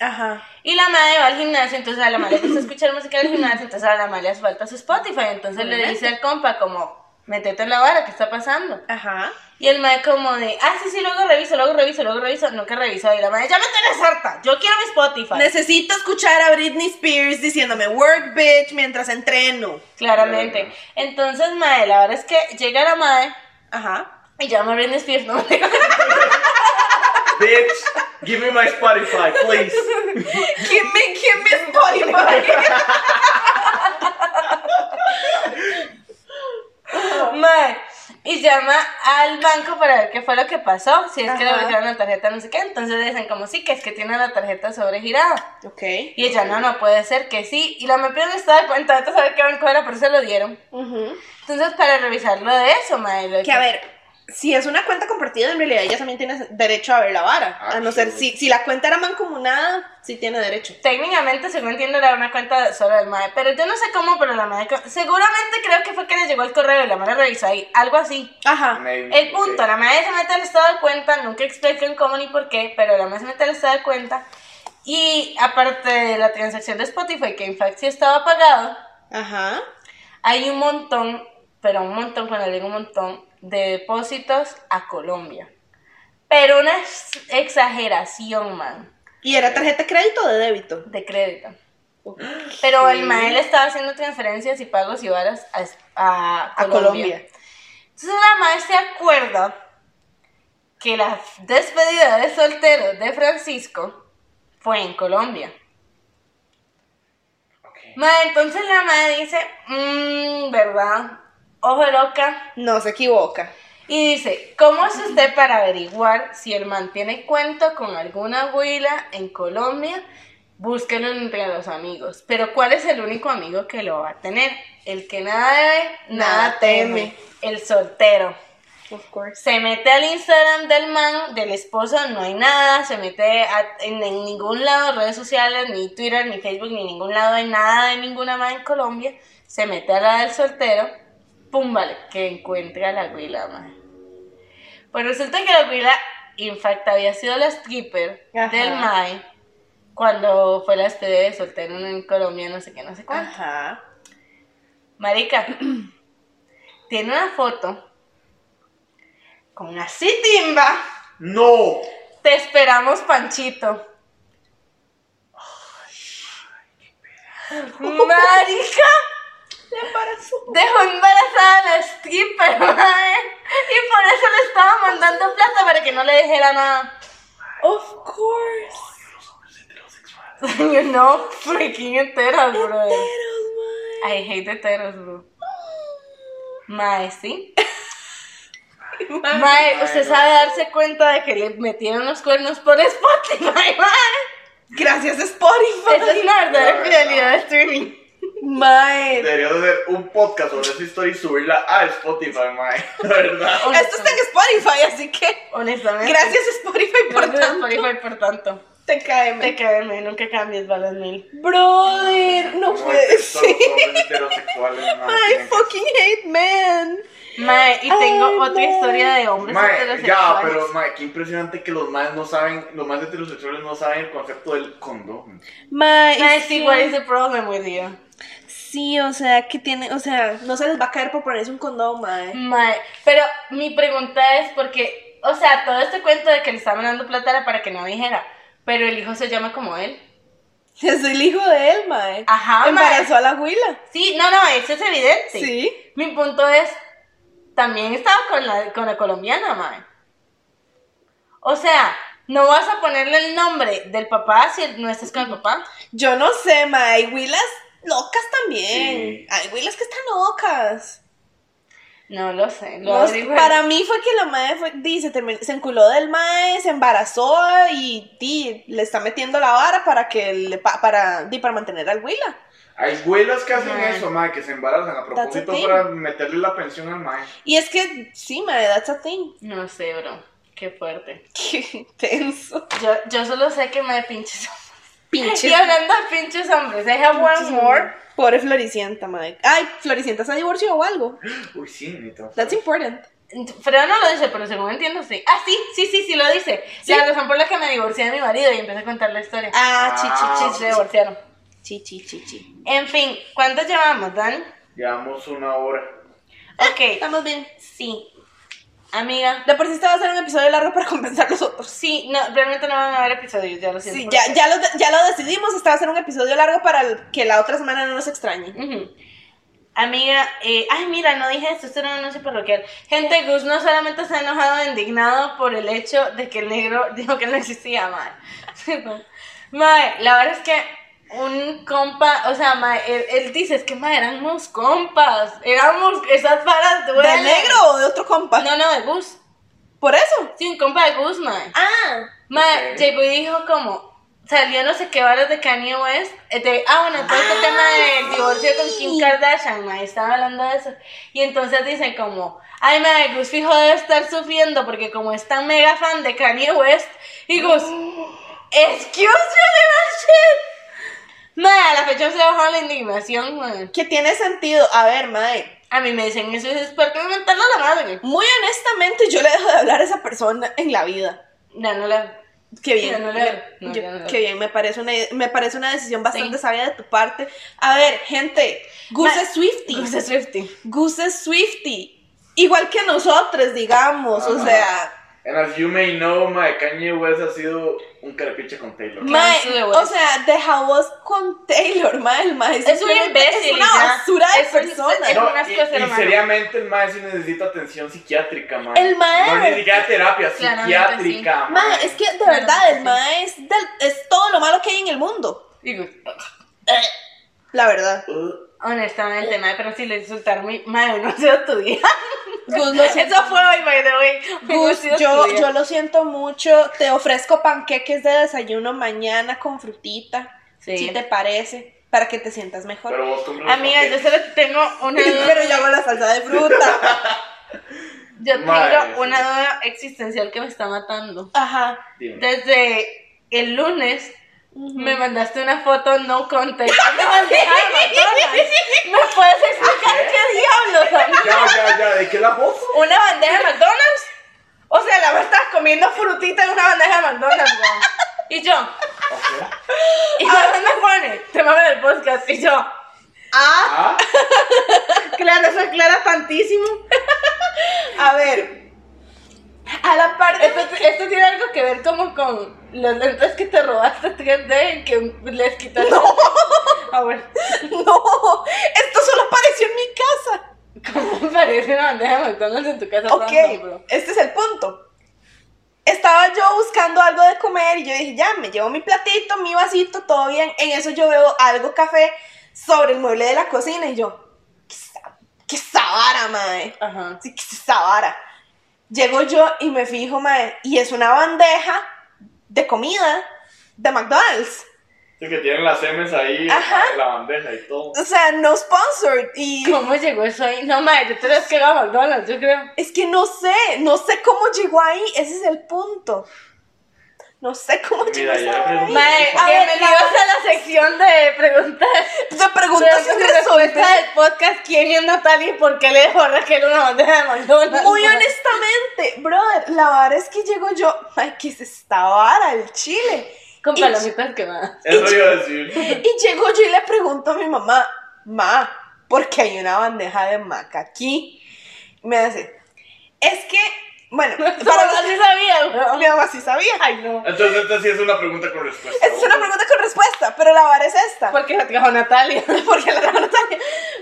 Ajá. Y la madre va al gimnasio, entonces a la madre le gusta escuchar música del gimnasio, entonces a la madre le hace falta su Spotify, entonces le dice al compa como, métete en la vara, ¿qué está pasando? Ajá. Y el mae como de, ah, sí, sí, luego reviso, luego reviso, luego reviso, nunca revisó. Y la madre, ya me tienes harta, yo quiero mi Spotify. Necesito escuchar a Britney Spears diciéndome work bitch mientras entreno. Claramente. Entonces, mae, la verdad es que llega la madre Ajá. y llama a Britney Spears, ¿no? Bitch, give me my Spotify, please. Give me, give me Spotify. *laughs* mae, y llama al banco para ver qué fue lo que pasó, si es que le bloquearon la tarjeta, no sé qué. Entonces le dicen como, sí, que es que tiene la tarjeta sobregirada. ok. Y ella, no, no puede ser que sí. Y la MPO no estaba de cuenta, ahorita sabe qué banco era, pero se lo dieron. Ujú. Entonces, para revisarlo de eso, lo Que a ver, si es una cuenta compartida, en realidad ella también tiene derecho a ver la vara. A no ser, si, si la cuenta era mancomunada, sí tiene derecho. Técnicamente, según entiendo, era una cuenta solo del MAE. Pero yo no sé cómo, pero la MAE. Seguramente creo que fue que le llegó el correo y la MAE revisó ahí. Algo así. Ajá. Maybe, El punto, la MAE se mete al estado de cuenta. Nunca explican cómo ni por qué, pero la MAE se mete al estado de cuenta. Y aparte de la transacción de Spotify, que en fact sí estaba pagado, Ajá. hay un montón, pero un montón, cuando digo un montón, de depósitos a Colombia. Pero una ex- exageración, man, ¿Y era tarjeta de crédito o de débito? de crédito. Pero el mael estaba haciendo transferencias y pagos y varas a, a A Colombia. Colombia. Entonces la madre se acuerda que la despedida de soltero de Francisco fue en Colombia. Ma, entonces la madre dice, mmm, ¿verdad? Ojo loca. No se equivoca. Y dice, ¿cómo es usted para averiguar si el man tiene cuento con alguna abuela en Colombia? Búsquelo entre los amigos. Pero ¿cuál es el único amigo que lo va a tener? El que nada debe, nada, Nada teme. teme. El soltero. Of course. Se mete al Instagram del man, del esposo, no hay nada. Se mete a- en, en ningún lado, redes sociales, ni Twitter, ni Facebook, ni ningún lado, hay nada de ninguna más en Colombia. Se mete a la del soltero, pum, vale, que encuentre a la abuela, man. Pues resulta que la abuela, in fact, había sido la stripper Ajá. del MAE cuando fue la despedida de soltero en Colombia, no sé qué, no sé cuánto. Ajá. Marica, *clears throat* tiene una foto con así timba. No. Te esperamos, Panchito. Marica, Embarazó. dejó embarazada a la stripper, mae. Y por eso le estaba mandando plata para que no le dijera nada. Of course. *laughs* you know, freaking brother. Pero, I hate enteros, bro. Mae, ¿sí? mae. *laughs* Mae, usted sabe darse cuenta de que le metieron los cuernos por Spotify, *laughs* mae. Gracias Spotify. Esa es una verdadera fidelidad de streaming. Mae. Deberías hacer un podcast sobre esa historia y subirla a Spotify, mae. *laughs* La verdad. Esto está en Spotify, así que Honestamente. gracias Spotify por Gracias tanto. Spotify por tanto. Te cae, Te quedé, nunca cambies, balas mil. Brother, no puede Todos ser. los hombres heterosexuales, *laughs* mae, I fucking hate men. Mae, y tengo Ay, otra historia de hombres Mae, heterosexuales. ya, pero mae, qué impresionante que los más no saben, los más heterosexuales no saben el concepto del condón. Mae, Mae, sí, what is the problem with you? Sí, o sea, que tiene, o sea, no se les va a caer por ponerse un condón, mae. Mae, pero mi pregunta es porque, o sea, todo este cuento de que le estaban dando plata era para que no dijera, pero el hijo se llama como él. *laughs* Es el hijo de él, mae. Ajá, Embarazó mae. a la huila. Sí, no, no, eso es evidente. Sí. Mi punto es, también estaba con la, con la colombiana, mae. O sea, no vas a ponerle el nombre del papá si no estás con el papá. Yo no sé, mae. Huilas locas también. Sí. Hay huilas que están locas. No lo sé, lo averigüé. para mí fue que la madre fue, di, se, terminó- se enculó del mae, se embarazó y di, le está metiendo la vara para que le pa- para, di, para mantener al huila. Hay güelas que hacen Mae. eso, mae, que se embarazan a propósito para meterle la pensión al mae. Y es que, sí, mae, that's a thing. No sé, bro. Qué fuerte. *laughs* Qué tenso. Yo, yo solo sé que me pinches hombres. Pinches. Y hablando de pinches hombres, I have one more. Pobre Floricienta, mae. Ay, Floricienta se divorció o algo. Uy, sí, todo. That's important. Fredo no lo dice, pero según entiendo, sí. Ah, sí, sí, sí, sí lo dice. ¿Sí? La razón por la que me divorcié de mi marido y empecé a contar la historia. Ah, Ah, chichi, se divorciaron. chichi, chichi. En fin, ¿cuánto llevamos, Dan? Llevamos una hora. Ok, Estamos bien. sí. Amiga. De por sí este va a ser un episodio largo para *laughs* compensar los otros. Sí, no, realmente no van a haber episodios, ya lo siento. Sí, ya, ya, lo, ya lo decidimos. Este va a ser un episodio largo para que la otra semana no nos extrañe. Amiga, eh, ay, mira, no dije esto, esto era un anuncio parroquial. Gente, Gus no solamente se ha enojado e indignado por el hecho de que el negro *laughs* dijo que no existía, mae. *laughs* mae, la verdad es que un compa, o sea, mae, él, él dice, es que mae, éramos compas, éramos esas varas ¿De duelen. negro o de otro compa? No, no, de Gus. ¿Por eso? Sí, un compa de Gus, mae. Ah. Mae, Ok. J-Boy dijo como, salió no sé qué varas de Kanye West. eh, de- ah, bueno, todo este tema del divorcio con Kim Kardashian, mae, estaba hablando de eso. Y entonces dicen como, ay, mae, Gus fijo debe estar sufriendo porque como es tan mega fan de Kanye West. Y Gus, *gasps* excuse me, man, shit. Mae, a la fecha se bajó la indignación, mae. Que tiene sentido. A ver, mae. A mí me dicen, eso es porque me mental a la madre. Muy honestamente, yo le dejo de hablar a esa persona en la vida. Ya no la... Qué bien. Ya no le- no, yo- no qué bien, me parece una, me parece una decisión bastante Sí. sabia de tu parte. A ver, gente, Ma- es Swifty. Es Swifty. Es Swifty. Igual que nosotros, digamos. O sea, And as you may know, mae, Kanye West ha sido un carapiche con Taylor. mae, de o sea, deja vos con Taylor, mae, el mae. Es un imbécil. Es una basura de Es un- persona. es No, y, y seriamente el mae sí necesita atención psiquiátrica, mae. El mae- No, ni siquiera terapia, Claramente, psiquiátrica, Mae, mae. es que de verdad, el sí. mae es, es todo lo malo que hay en el mundo. Digo, La verdad. Uh, honestamente, madre, pero si le insultaron mi madre, *laughs* no ha sido tu día. Gus, lo siento. Eso fue hoy, by the way. No Gus, yo, yo lo siento mucho. Te ofrezco panqueques de desayuno mañana con frutita. Sí. Si te parece, para que te sientas mejor. pero vos compras Amiga, yo solo tengo una duda. *laughs* Pero yo hago la salsa de fruta. *laughs* Yo tengo Madre, una duda existencial que me está matando. Ajá. Dime. Desde el lunes me mandaste una foto no context. Me bandeja de *laughs* McDonald's. ¿Me puedes explicar ¿Qué? qué diablos? Ya, ya, ya, ¿de qué la foto? ¿Una bandeja de McDonald's? O sea, la verdad estás comiendo frutita en una bandeja de McDonald's, weón. Y yo, y luego me pone, te mando el podcast, y yo, Ah, Ah, *laughs* claro, eso aclara tantísimo. a ver. A la parte. Esto, esto tiene algo que ver como con los lentes que te robaste 3D, que les quitaste. No. A ver, No, esto solo apareció en mi casa. ¿cómo parece una bandeja de McDonald's en tu casa? Ok, random, este es el punto. Estaba yo buscando algo de comer y yo dije, ya, me llevo mi platito, mi vasito, todo bien. En eso yo veo algo café sobre el mueble de la cocina y yo, ¿qué qué sabara, mae? Ajá. Sí, qué sabara. Llego yo y me fijo, mae, y es una bandeja de comida de McDonald's. sí que tienen las M's ahí Ajá. en la bandeja y todo. O sea, no sponsored. Y ¿Cómo llegó eso ahí? No, madre, yo te las que a McDonald's, yo creo. es que no sé, no sé cómo llegó ahí, ese es el punto. No sé cómo Mira, esa le. Madre, A ver, bienvenidos a la sección de preguntas. De preguntas sin resolver. respuesta del podcast ¿Quién es Natalia y por qué le dejó a Raquel una bandeja de McDonald's? Muy *laughs* honestamente, brother, la vara es que llego yo, ay, ¿qué es esta vara? El chile. Con Y- palomitas quemadas. Eso iba a decir. *laughs* Y llego yo y le pregunto a mi mamá, ma, porque hay una bandeja de maca aquí. Me hace, es que, bueno, *laughs* Para no se sabía, mi mamá sí sabía. Ay, no. Entonces, esta sí es una pregunta con respuesta. Esta es una pregunta con respuesta, pero la vara es esta. Porque la trajo Natalia. *laughs* Porque la trajo Natalia.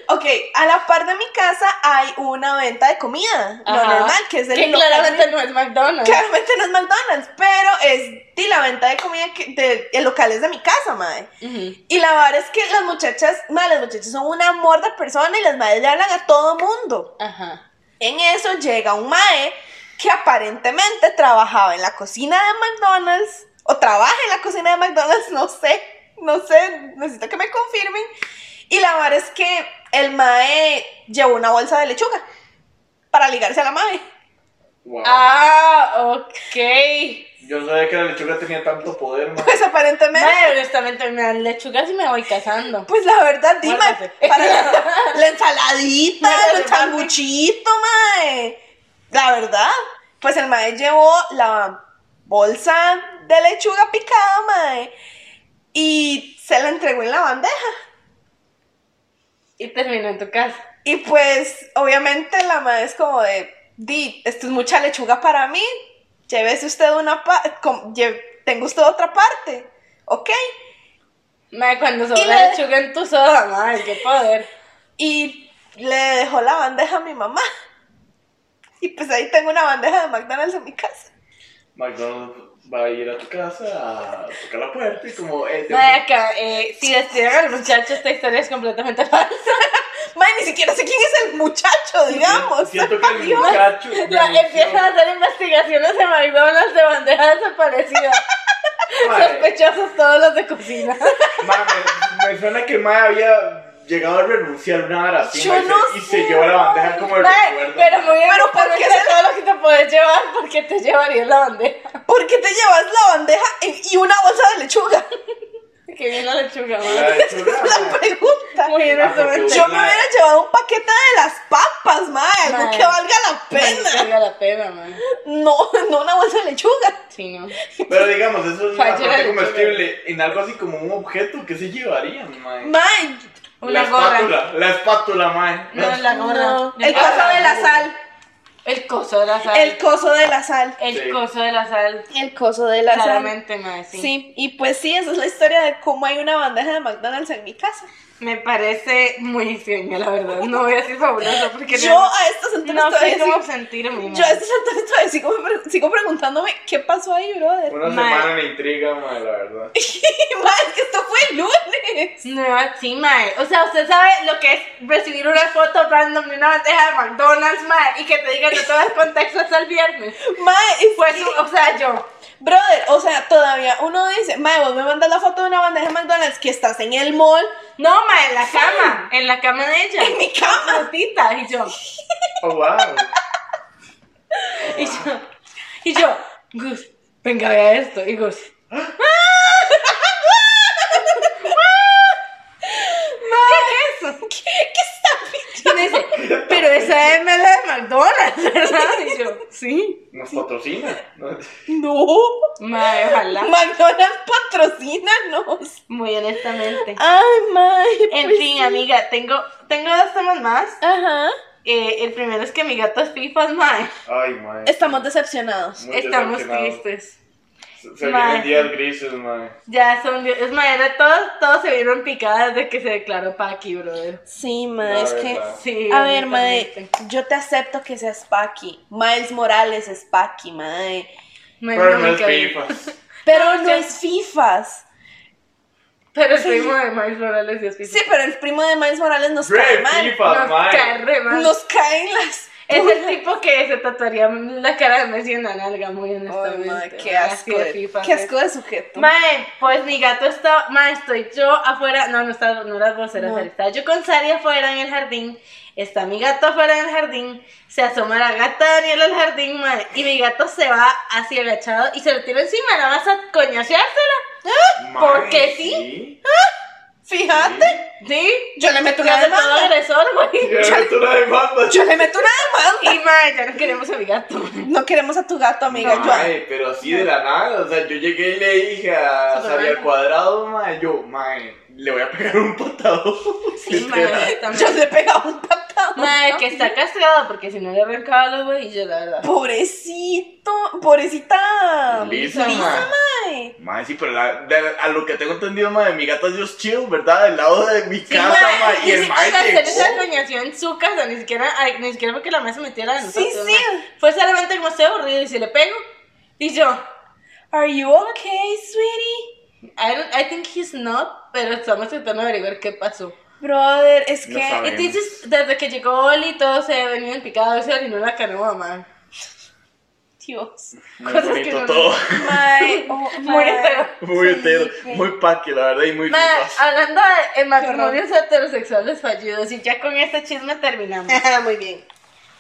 Ok, a la par de mi casa hay una venta de comida. Lo Ajá. normal, que es el Que local claramente de- no es McDonald's. Claramente no es McDonald's, pero es di, la venta de comida que, de, el local es de mi casa, madre. Ujú. Y la verdad es que las muchachas, madre, las muchachas son un amor de persona y las madres le hablan a todo mundo. Ajá. En eso llega un mae que aparentemente trabajaba en la cocina de McDonald's o trabaja en la cocina de McDonald's, no sé, no sé, necesito que me confirmen. Y la verdad es que el mae llevó una bolsa de lechuga para ligarse a la mae. Wow. Ah, ok. Yo sabía que la lechuga tenía tanto poder, man. Pues aparentemente, Madre, honestamente, me dan lechugas y me voy casando. pues la verdad, dime, para *laughs* la, la ensaladita, el papi. sanguchito, mae. La verdad, pues el mae llevó la bolsa de lechuga picada, mae, y se la entregó en la bandeja. Y terminó en tu casa. Y pues, obviamente, la madre es como de, di, esto es mucha lechuga para mí, llévese usted una parte, tengo usted otra parte, ¿ok? Madre, cuando sobra le- lechuga en tu soda, madre, qué poder. Y le dejó la bandeja a mi mamá. *laughs* Y pues ahí tengo una bandeja de McDonald's en mi casa. McDonald's va a ir a tu casa a tocar la puerta y como, eh, acá, eh, si despiden al muchacho, esta historia es completamente falsa. *laughs* Madre, ni siquiera sé quién es el muchacho, digamos. Siento que el muchacho. Ya denunció- empiezan a hacer investigaciones en McDonald's de bandeja desaparecida. Sospechosos todos los de cocina. mae, me, me suena que mae había llegado a renunciar una hora así, Yo se- y sé, se llevó la bandeja como el recuerdo. pero muy bien, Pero ¿por qué se- todo lo que te puedes llevar, ¿por qué te llevarías la bandeja? ¿Por qué te llevas la bandeja y una bolsa de lechuga? *laughs* Que bien la lechuga, La lechuga, Esa es la pregunta. Muy bien, Ah. Yo me hubiera llevado un paquete de las papas, madre, algo que valga la pena. valga la pena, madre. No, no una bolsa de lechuga. Sí, no. Pero digamos, eso es una parte comestible. En algo así como un objeto, ¿qué se llevarían, mae? Mae, Una la gorra. espátula, la espátula, mae. No, la gorra. no. El coso de la sal. El coso de la sal. El coso de la sal. El Sí. coso de la sal. El coso de la sal. Claramente, sí. Sí, y pues sí, esa es la historia de cómo hay una bandeja de McDonald's en mi casa. Me parece muy extraña, la verdad. No voy a decir fabuloso porque Yo a estas alturas no, sé cómo sentirme. yo madre. a estas alturas todavía sigo, sigo preguntándome qué pasó ahí, brother. Una Mae. semana me intriga, mae, la verdad. *laughs* Mae, es que esto fue el lunes. No, sí, mae. O sea, usted sabe lo que es recibir una foto random de una bandeja de McDonald's, mae, y que te digan de todo el contexto hasta el viernes. Pues, que- o sea, yo. Brother, o sea, todavía uno dice, mae, vos me mandas la foto de una bandeja de McDonald's que estás en el mall, No, mae, en la cama. En la cama de ella. en mi cama. Frutita. Y yo. *laughs* Oh, wow. Y yo. Y yo. Gus, venga, vea esto. Y Gus. *laughs* *laughs* ¿Qué es eso? ¿Qué, Y me dice, pero esa es la de McDonald's, *laughs* ¿verdad? Y yo, sí. Nos patrocina. ¿no? No. Mae, ojalá. McDonald's patrocínanos. Muy honestamente. Ay, mae. En pues fin, sí. amiga, tengo, tengo dos temas más. Ajá. Eh, el primero es que mi gato es fifas, mae. Ay, mae. Estamos decepcionados. Muy Estamos decepcionado. tristes. Se, vienen días grises, mae. Ya son, es mae, de todos, todos se vieron picadas desde que se declaró Paqui, brother. Sí, mae, es que. Sí, A ver, mae, yo te acepto que seas Paki. Miles Morales es Paki, mae. Pero no es cae. FIFA. *laughs* Pero No, es FIFAs. Pero el primo de Miles Morales sí es FIFA. Sí, pero el primo de Miles Morales nos cae mal. FIFA, Nos mae. cae re mal. Nos caen las. Es el tipo que se tatuaría la cara de Messi en la nalga, muy honestamente. mae, qué asco. de De, FIFA, qué sí. asco de sujeto. Mae, pues mi gato está, mae, estoy yo afuera, no, no está, no eras vos, eras No. Sari, estaba yo con Sari afuera en el jardín, está mi gato afuera en el jardín, se asoma la gata Daniela al jardín, mae, y mi gato se va así agachado y se le tira encima, nada más a coñaseársela, Mae, ¿Por qué sí? Fíjate, ¿sí? yo le meto una Claro, todo demanda. agresor, güey. Yo le meto una demanda. Yo le meto una Y mae, ya no queremos a mi gato. No queremos a tu gato, amiga. No, Yo- mae, pero así de la nada, o sea, yo llegué y le dije a. Xavier al cuadrado, mae, yo, mae, le voy a pegar un patado. Sí, *laughs* mae, yo le he pegado un patado. Mae, que está castrado porque si no le arrancaba los huevillos, la verdad. Pobrecito, pobrecita. Lisa, Lisa. Mae. Mae, sí, pero la- de- a lo que tengo entendido, mae, mi gata es just chill, ¿verdad? Del lado de mi Sí, casa, mae, mae, *laughs* y ni el mae hacer esa en su casa, ni siquiera, ay, ni siquiera porque la mesa metiera de Sí, nosotros. sí. mae. Fue solamente como estoy aburrido y si le pego. Y yo, Are you okay, sweetie? I, don't, I think he's not, pero estamos tratando de averiguar qué pasó. Brother, es que. Entonces, desde que llegó Oli, todo se ha venido en picado, se orinó la canoa, man. Dios. Muy cosas que no- todo. *laughs* Oh, Muy hetero. Muy muy paqui, la verdad, y muy Ma, fifas. hablando de matrimonios heterosexuales fallidos, y ya con este chisme terminamos. *laughs* Muy bien.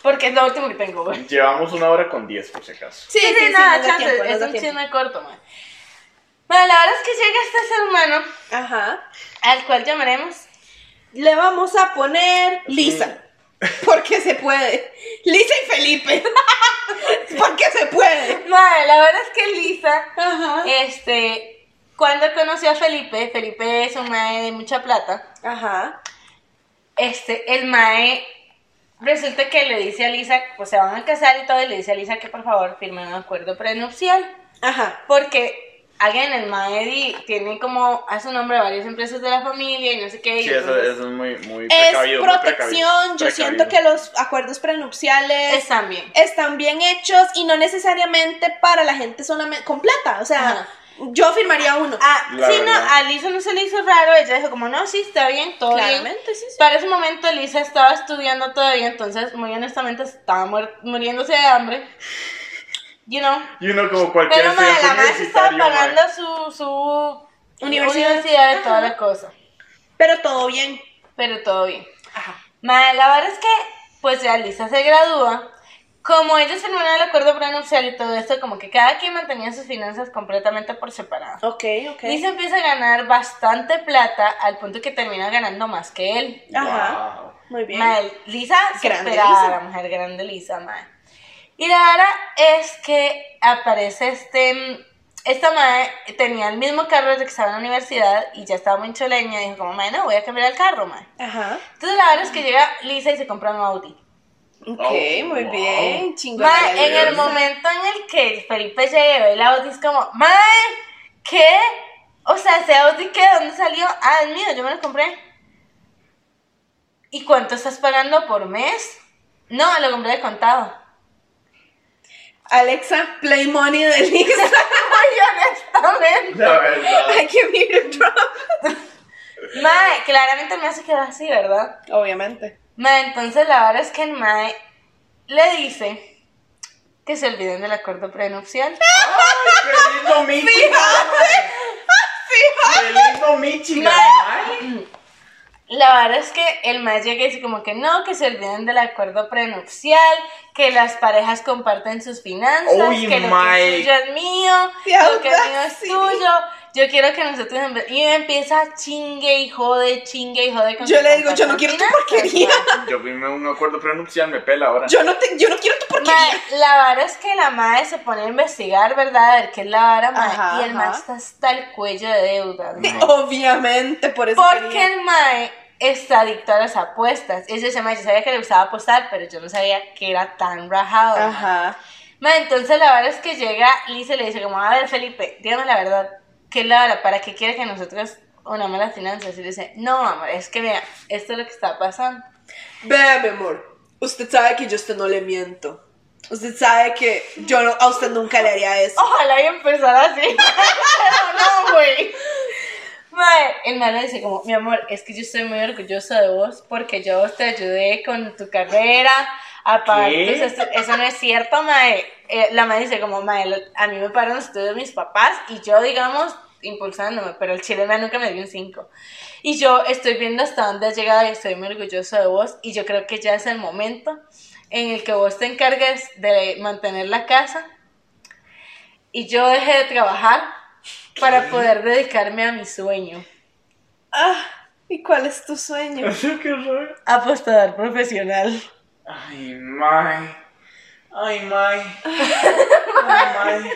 Porque es lo último que tengo, güey. Llevamos una hora con diez, por si acaso. Sí, Sí, sí, sí, sí, nada, da chance, tiempo, es un tiempo. chisme corto, man. Bueno, la verdad es que llega este ser humano, Ajá. al cual llamaremos. Le vamos a poner Lisa. *laughs* Porque se puede. Lisa y Felipe. *laughs* Porque se puede. Madre, la verdad es que Lisa, Ajá. este, cuando conoció a Felipe, Felipe es un mae de mucha plata, Ajá. este, el mae resulta que le dice a Lisa, pues se van a casar y todo, y le dice a Lisa que por favor firme un acuerdo prenupcial. Ajá. Porque, again, el mae di- tiene como a su nombre varias empresas de la familia y no sé qué. Sí, eso, entonces eso es muy, muy Es precavido. muy protección. precavido, Yo siento que los acuerdos prenupciales Están bien. están bien hechos y no necesariamente para la gente solamente con plata. O sea, Ajá. yo firmaría uno. Ah, La sí, no, verdad. a Lisa no se le hizo raro, ella dijo como, no, sí, está bien, todo bien. Claramente, sí, sí. Para ese momento Lisa estaba estudiando todavía, entonces muy honestamente estaba muriéndose de hambre. You know. Y uno como cualquier Pero madre, la madre universitario, pagando su, su Universidad. universidad y Ajá. toda la cosa. Pero todo bien. Pero todo bien. Madre, la verdad es que, pues ya Lisa se gradúa. Como ellos firmaron el acuerdo prenupcial y todo esto, como que cada quien mantenía sus finanzas completamente por separado. Ok, ok. Lisa empieza a ganar bastante plata al punto que termina ganando más que él. Ajá. Wow. Muy bien. Mae, Lisa Grande superada, Lisa. la mujer grande Lisa, mae. Y la verdad es que aparece este, mm, esta madre tenía el mismo carro desde que estaba en la universidad y ya estaba muy choleña y dijo como, mae, no, voy a cambiar el carro, mae. Ajá. Entonces la verdad es que llega Lisa y se compra un Audi. Ok, Oh, muy wow. bien. Chingón. Mae, en el momento en el que Felipe llega y ve el Audi es como, mae, ¿qué? O sea, ese Audi, ¿qué? ¿Dónde salió? Ah, es mío, yo me lo compré. ¿Y cuánto estás pagando por mes? No, lo compré de contado. Alexa, play money de Lisa. *laughs* Muy honestamente. La verdad. I can hear drop. Mae, claramente me hace quedar así, ¿verdad? Obviamente. Mae, entonces la verdad es que el Mae le dice que se olviden del acuerdo prenupcial. *laughs* ¡Ay, qué lindo Michigan! ¡Qué lindo Michigan! mae! La verdad es que el Mae llega y dice como que no, que se olviden del acuerdo prenupcial, que las parejas comparten sus finanzas, Uy, que lo que es suyo es mío, lo que es mío es tuyo. Yo quiero que nosotros... Y me empieza chingue y jode, chingue y jode. con Yo le digo, yo no quiero tu porquería. *laughs* Yo firmé un acuerdo prenupcial, me pela ahora. Yo no, te, yo no quiero tu porquería. La vara es que la madre se pone a investigar, ¿verdad? A ver qué es la vara, mae, Ajá, y el mae está hasta el cuello de deudas. *laughs* Obviamente, por eso. Porque quería. el mae está adicto a las apuestas. Ese mae, yo sabía que le gustaba apostar, pero yo no sabía que era tan rajado. Ajá. Mae, entonces la verdad es que llega Lisa y le dice como, a ver, Felipe, dígame la verdad, ¿qué es la vara? ¿Para qué quiere que nosotros unamos las finanzas? Y le dice, no, amor, es que vea, esto es lo que está pasando. Vea, mi amor. Usted sabe que yo a usted no le miento. Usted sabe que yo no, a usted nunca le haría eso. Ojalá y empezara así. *laughs* Pero no, güey. El le dice como, mi amor, es que yo estoy muy orgulloso de vos porque yo te ayudé con tu carrera a pagar ¿Qué? tus estu- Eso no es cierto, mae. Eh, la mae dice como, mae, a mí me pagaron los estudios mis papás y yo, digamos, impulsándome, pero el chile mae nunca me dio un 5. Y yo estoy viendo hasta dónde has llegado y estoy muy orgulloso de vos y yo creo que ya es el momento en el que vos te encargues de mantener la casa y yo dejé de trabajar para poder dedicarme a mi sueño, Ah, ¿y cuál es tu sueño? *laughs* Qué apostador profesional. Ay, Mai. Ay, Mai. Ay, Mai.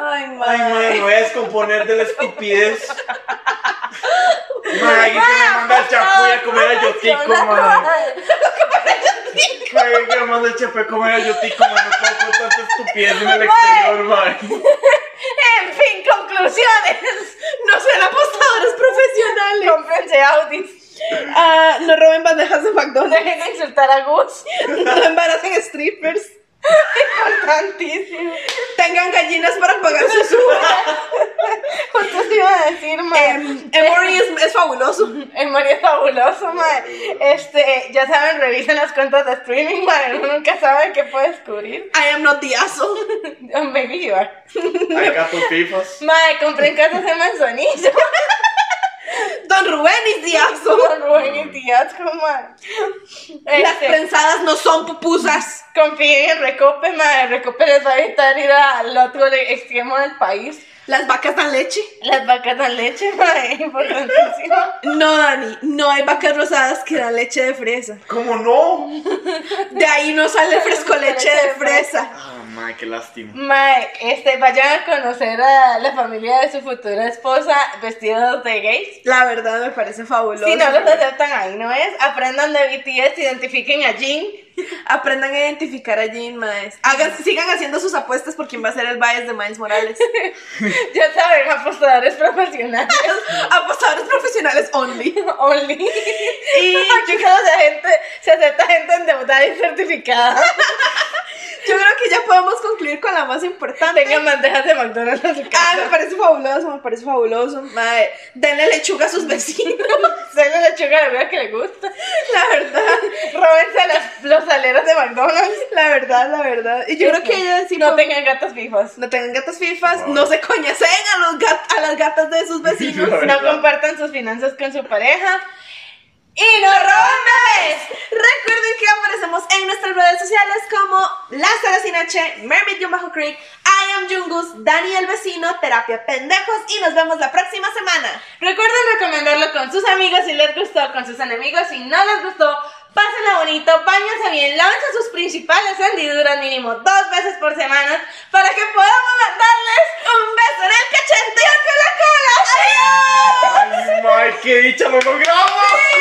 Ay, Ay, mae. Mai, me voy a descomponer de la estupidez. Mai, que *laughs* me manda el chapuy a comer a yotico, Mai. Ay, que me manda el chapuy a comer a yotico, Mai. No puedo con tanta estupidez en el exterior, Mai. En fin, conclusiones. No sean apostadores profesionales. Cómprense Audis. *laughs* Ah, no roben bandejas de McDonald's. Dejen de insultar a Gus. *laughs* No embaracen strippers. Importantísimo. Tengan gallinas para pagar sus *laughs* uvas. Justo te iba a decir, mae. Em, Emory es, es fabuloso. Mario es fabuloso, mae. Este, ya saben, revisen las cuentas de streaming, mae. Uno nunca sabe qué puede descubrir. I am not the asshole. Oh, maybe you are. Ay, gatos fifos. Mae, compré en casas en Manzanillo. Don Rubén the asshole. Con Rubén y tías, como mae. Las Este, prensadas no son pupusas. confíen en Recope, mae. Recope les va a evitar ir al otro extremo del país. Las vacas dan leche. Las vacas dan leche, mae. Importantísimo. No, Dani, no hay vacas rosadas que dan leche de fresa. ¿Cómo no? De ahí no sale fresco leche de fresa. Mai, qué lástima. Mae, este, vayan a conocer a la familia de su futura esposa vestidos de gays. La verdad me parece fabuloso. Si no los aceptan ahí, ¿no es? Aprendan de BTS, identifiquen a Jin. *laughs* Aprendan a identificar a Jean Maes. Hagan, sigan haciendo sus apuestas por quién va a ser el bias de Miles Morales. *laughs* Ya saben, apostadores profesionales. *laughs* Apostadores profesionales only. Only. Y solo se, gente, se acepta gente endeudada y certificada. Yo creo que ya podemos concluir con la más importante. Tengan bandejas de McDonald's en su Ah, me parece fabuloso, me parece fabuloso. Mae, denle lechuga a sus vecinos. *laughs* La lechuga de verdad que le gusta. La verdad, Róbense a las- los aleros de McDonald's. la verdad, la verdad. Y yo creo que ella sí No tengan gatos fifos. no tengan gatas fifas, no se coñacen a, los gat- a las gatas de sus vecinos. *laughs* La No compartan sus finanzas con su pareja. ¡Y no roben! Recuerden que aparecemos en nuestras redes sociales como La Sara Sin H, Mermaid Bajo Creek, I Am Jungus, Dani el Vecino, Terapia Pendejos y nos vemos la próxima semana. Recuerden recomendarlo con sus amigos si les gustó, con sus enemigos si no les gustó. Pásenla bonito, bañense bien, lávense sus principales hendiduras mínimo dos veces por semana para que podamos darles un beso en el cachete y con la cola. ¡Adiós! Ay, qué dicha, lo logramos. Alexa,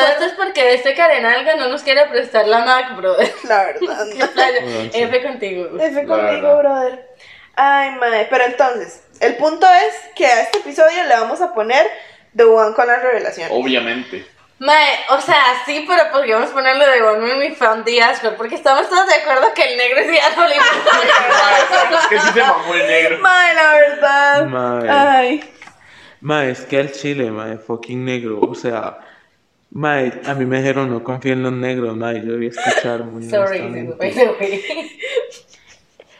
no me Entonces esto es porque este Carenalga no nos quiere prestar la Mac, brother. La verdad. *laughs* Sí. F contigo. F verdad. brother. Ay, madre. Pero entonces, el punto es que a este episodio le vamos a poner The One con las revelaciones. Obviamente. Mae, o sea, sí, pero podríamos ponerle de One fan de Asgore, porque estamos todos de acuerdo que el negro es Diablo *laughs* Es que sí se mamó el negro. Mae, la verdad. Mae. Ay. Mae, es que al chile, mae, fucking negro. O sea, mae, a mí me dijeron no confío en los negros, mae. Yo debí escuchar muy *laughs* Sorry, honestamente. by the way.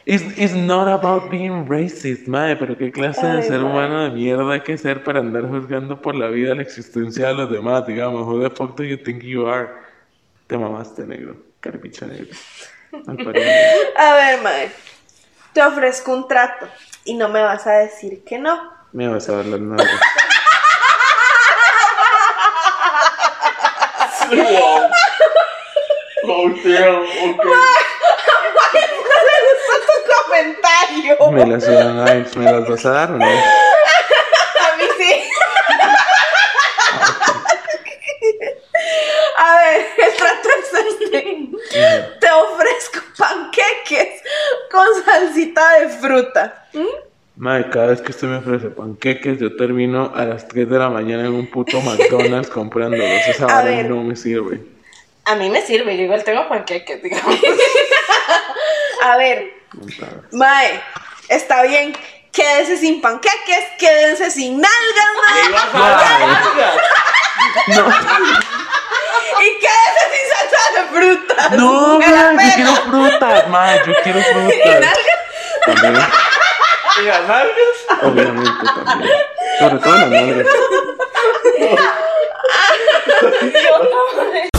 It's, it's not about being racist, mae, pero qué clase de Ay, ser mae. humano de mierda hay que ser para andar juzgando por la vida la existencia de los demás, digamos. Who the fuck do you think you are? Te mamaste, negro. Carpicha negro. *laughs* A ver, mae. Te ofrezco un trato y no me vas a decir que no. Me vas a ver las nalgas. Wow. Oh, damn, ok. No me gustó tu comentario. Me las van a ¿me las vas a dar no? A mí sí. A ver, el trato es este. Te ofrezco panqueques con salsita de fruta. Mae, cada vez que usted me ofrece panqueques, yo termino a las 3 de la mañana en un puto *laughs* McDonald's comprándolos. Esa A vara ver. no me sirve. A mí me sirve, yo igual tengo panqueques, digamos. *laughs* A ver. Mae, está bien. Quédese sin panqueques, quédense sin nalgas, mae. Nalgas. *laughs* Y quédese sin salsa de fruta. No, mae, yo quiero frutas, mae, yo quiero ¿Y frutas. nalgas? También, ¿Y las nalgas? Obviamente también. Sobre todo las nalgas. *laughs* Yo también.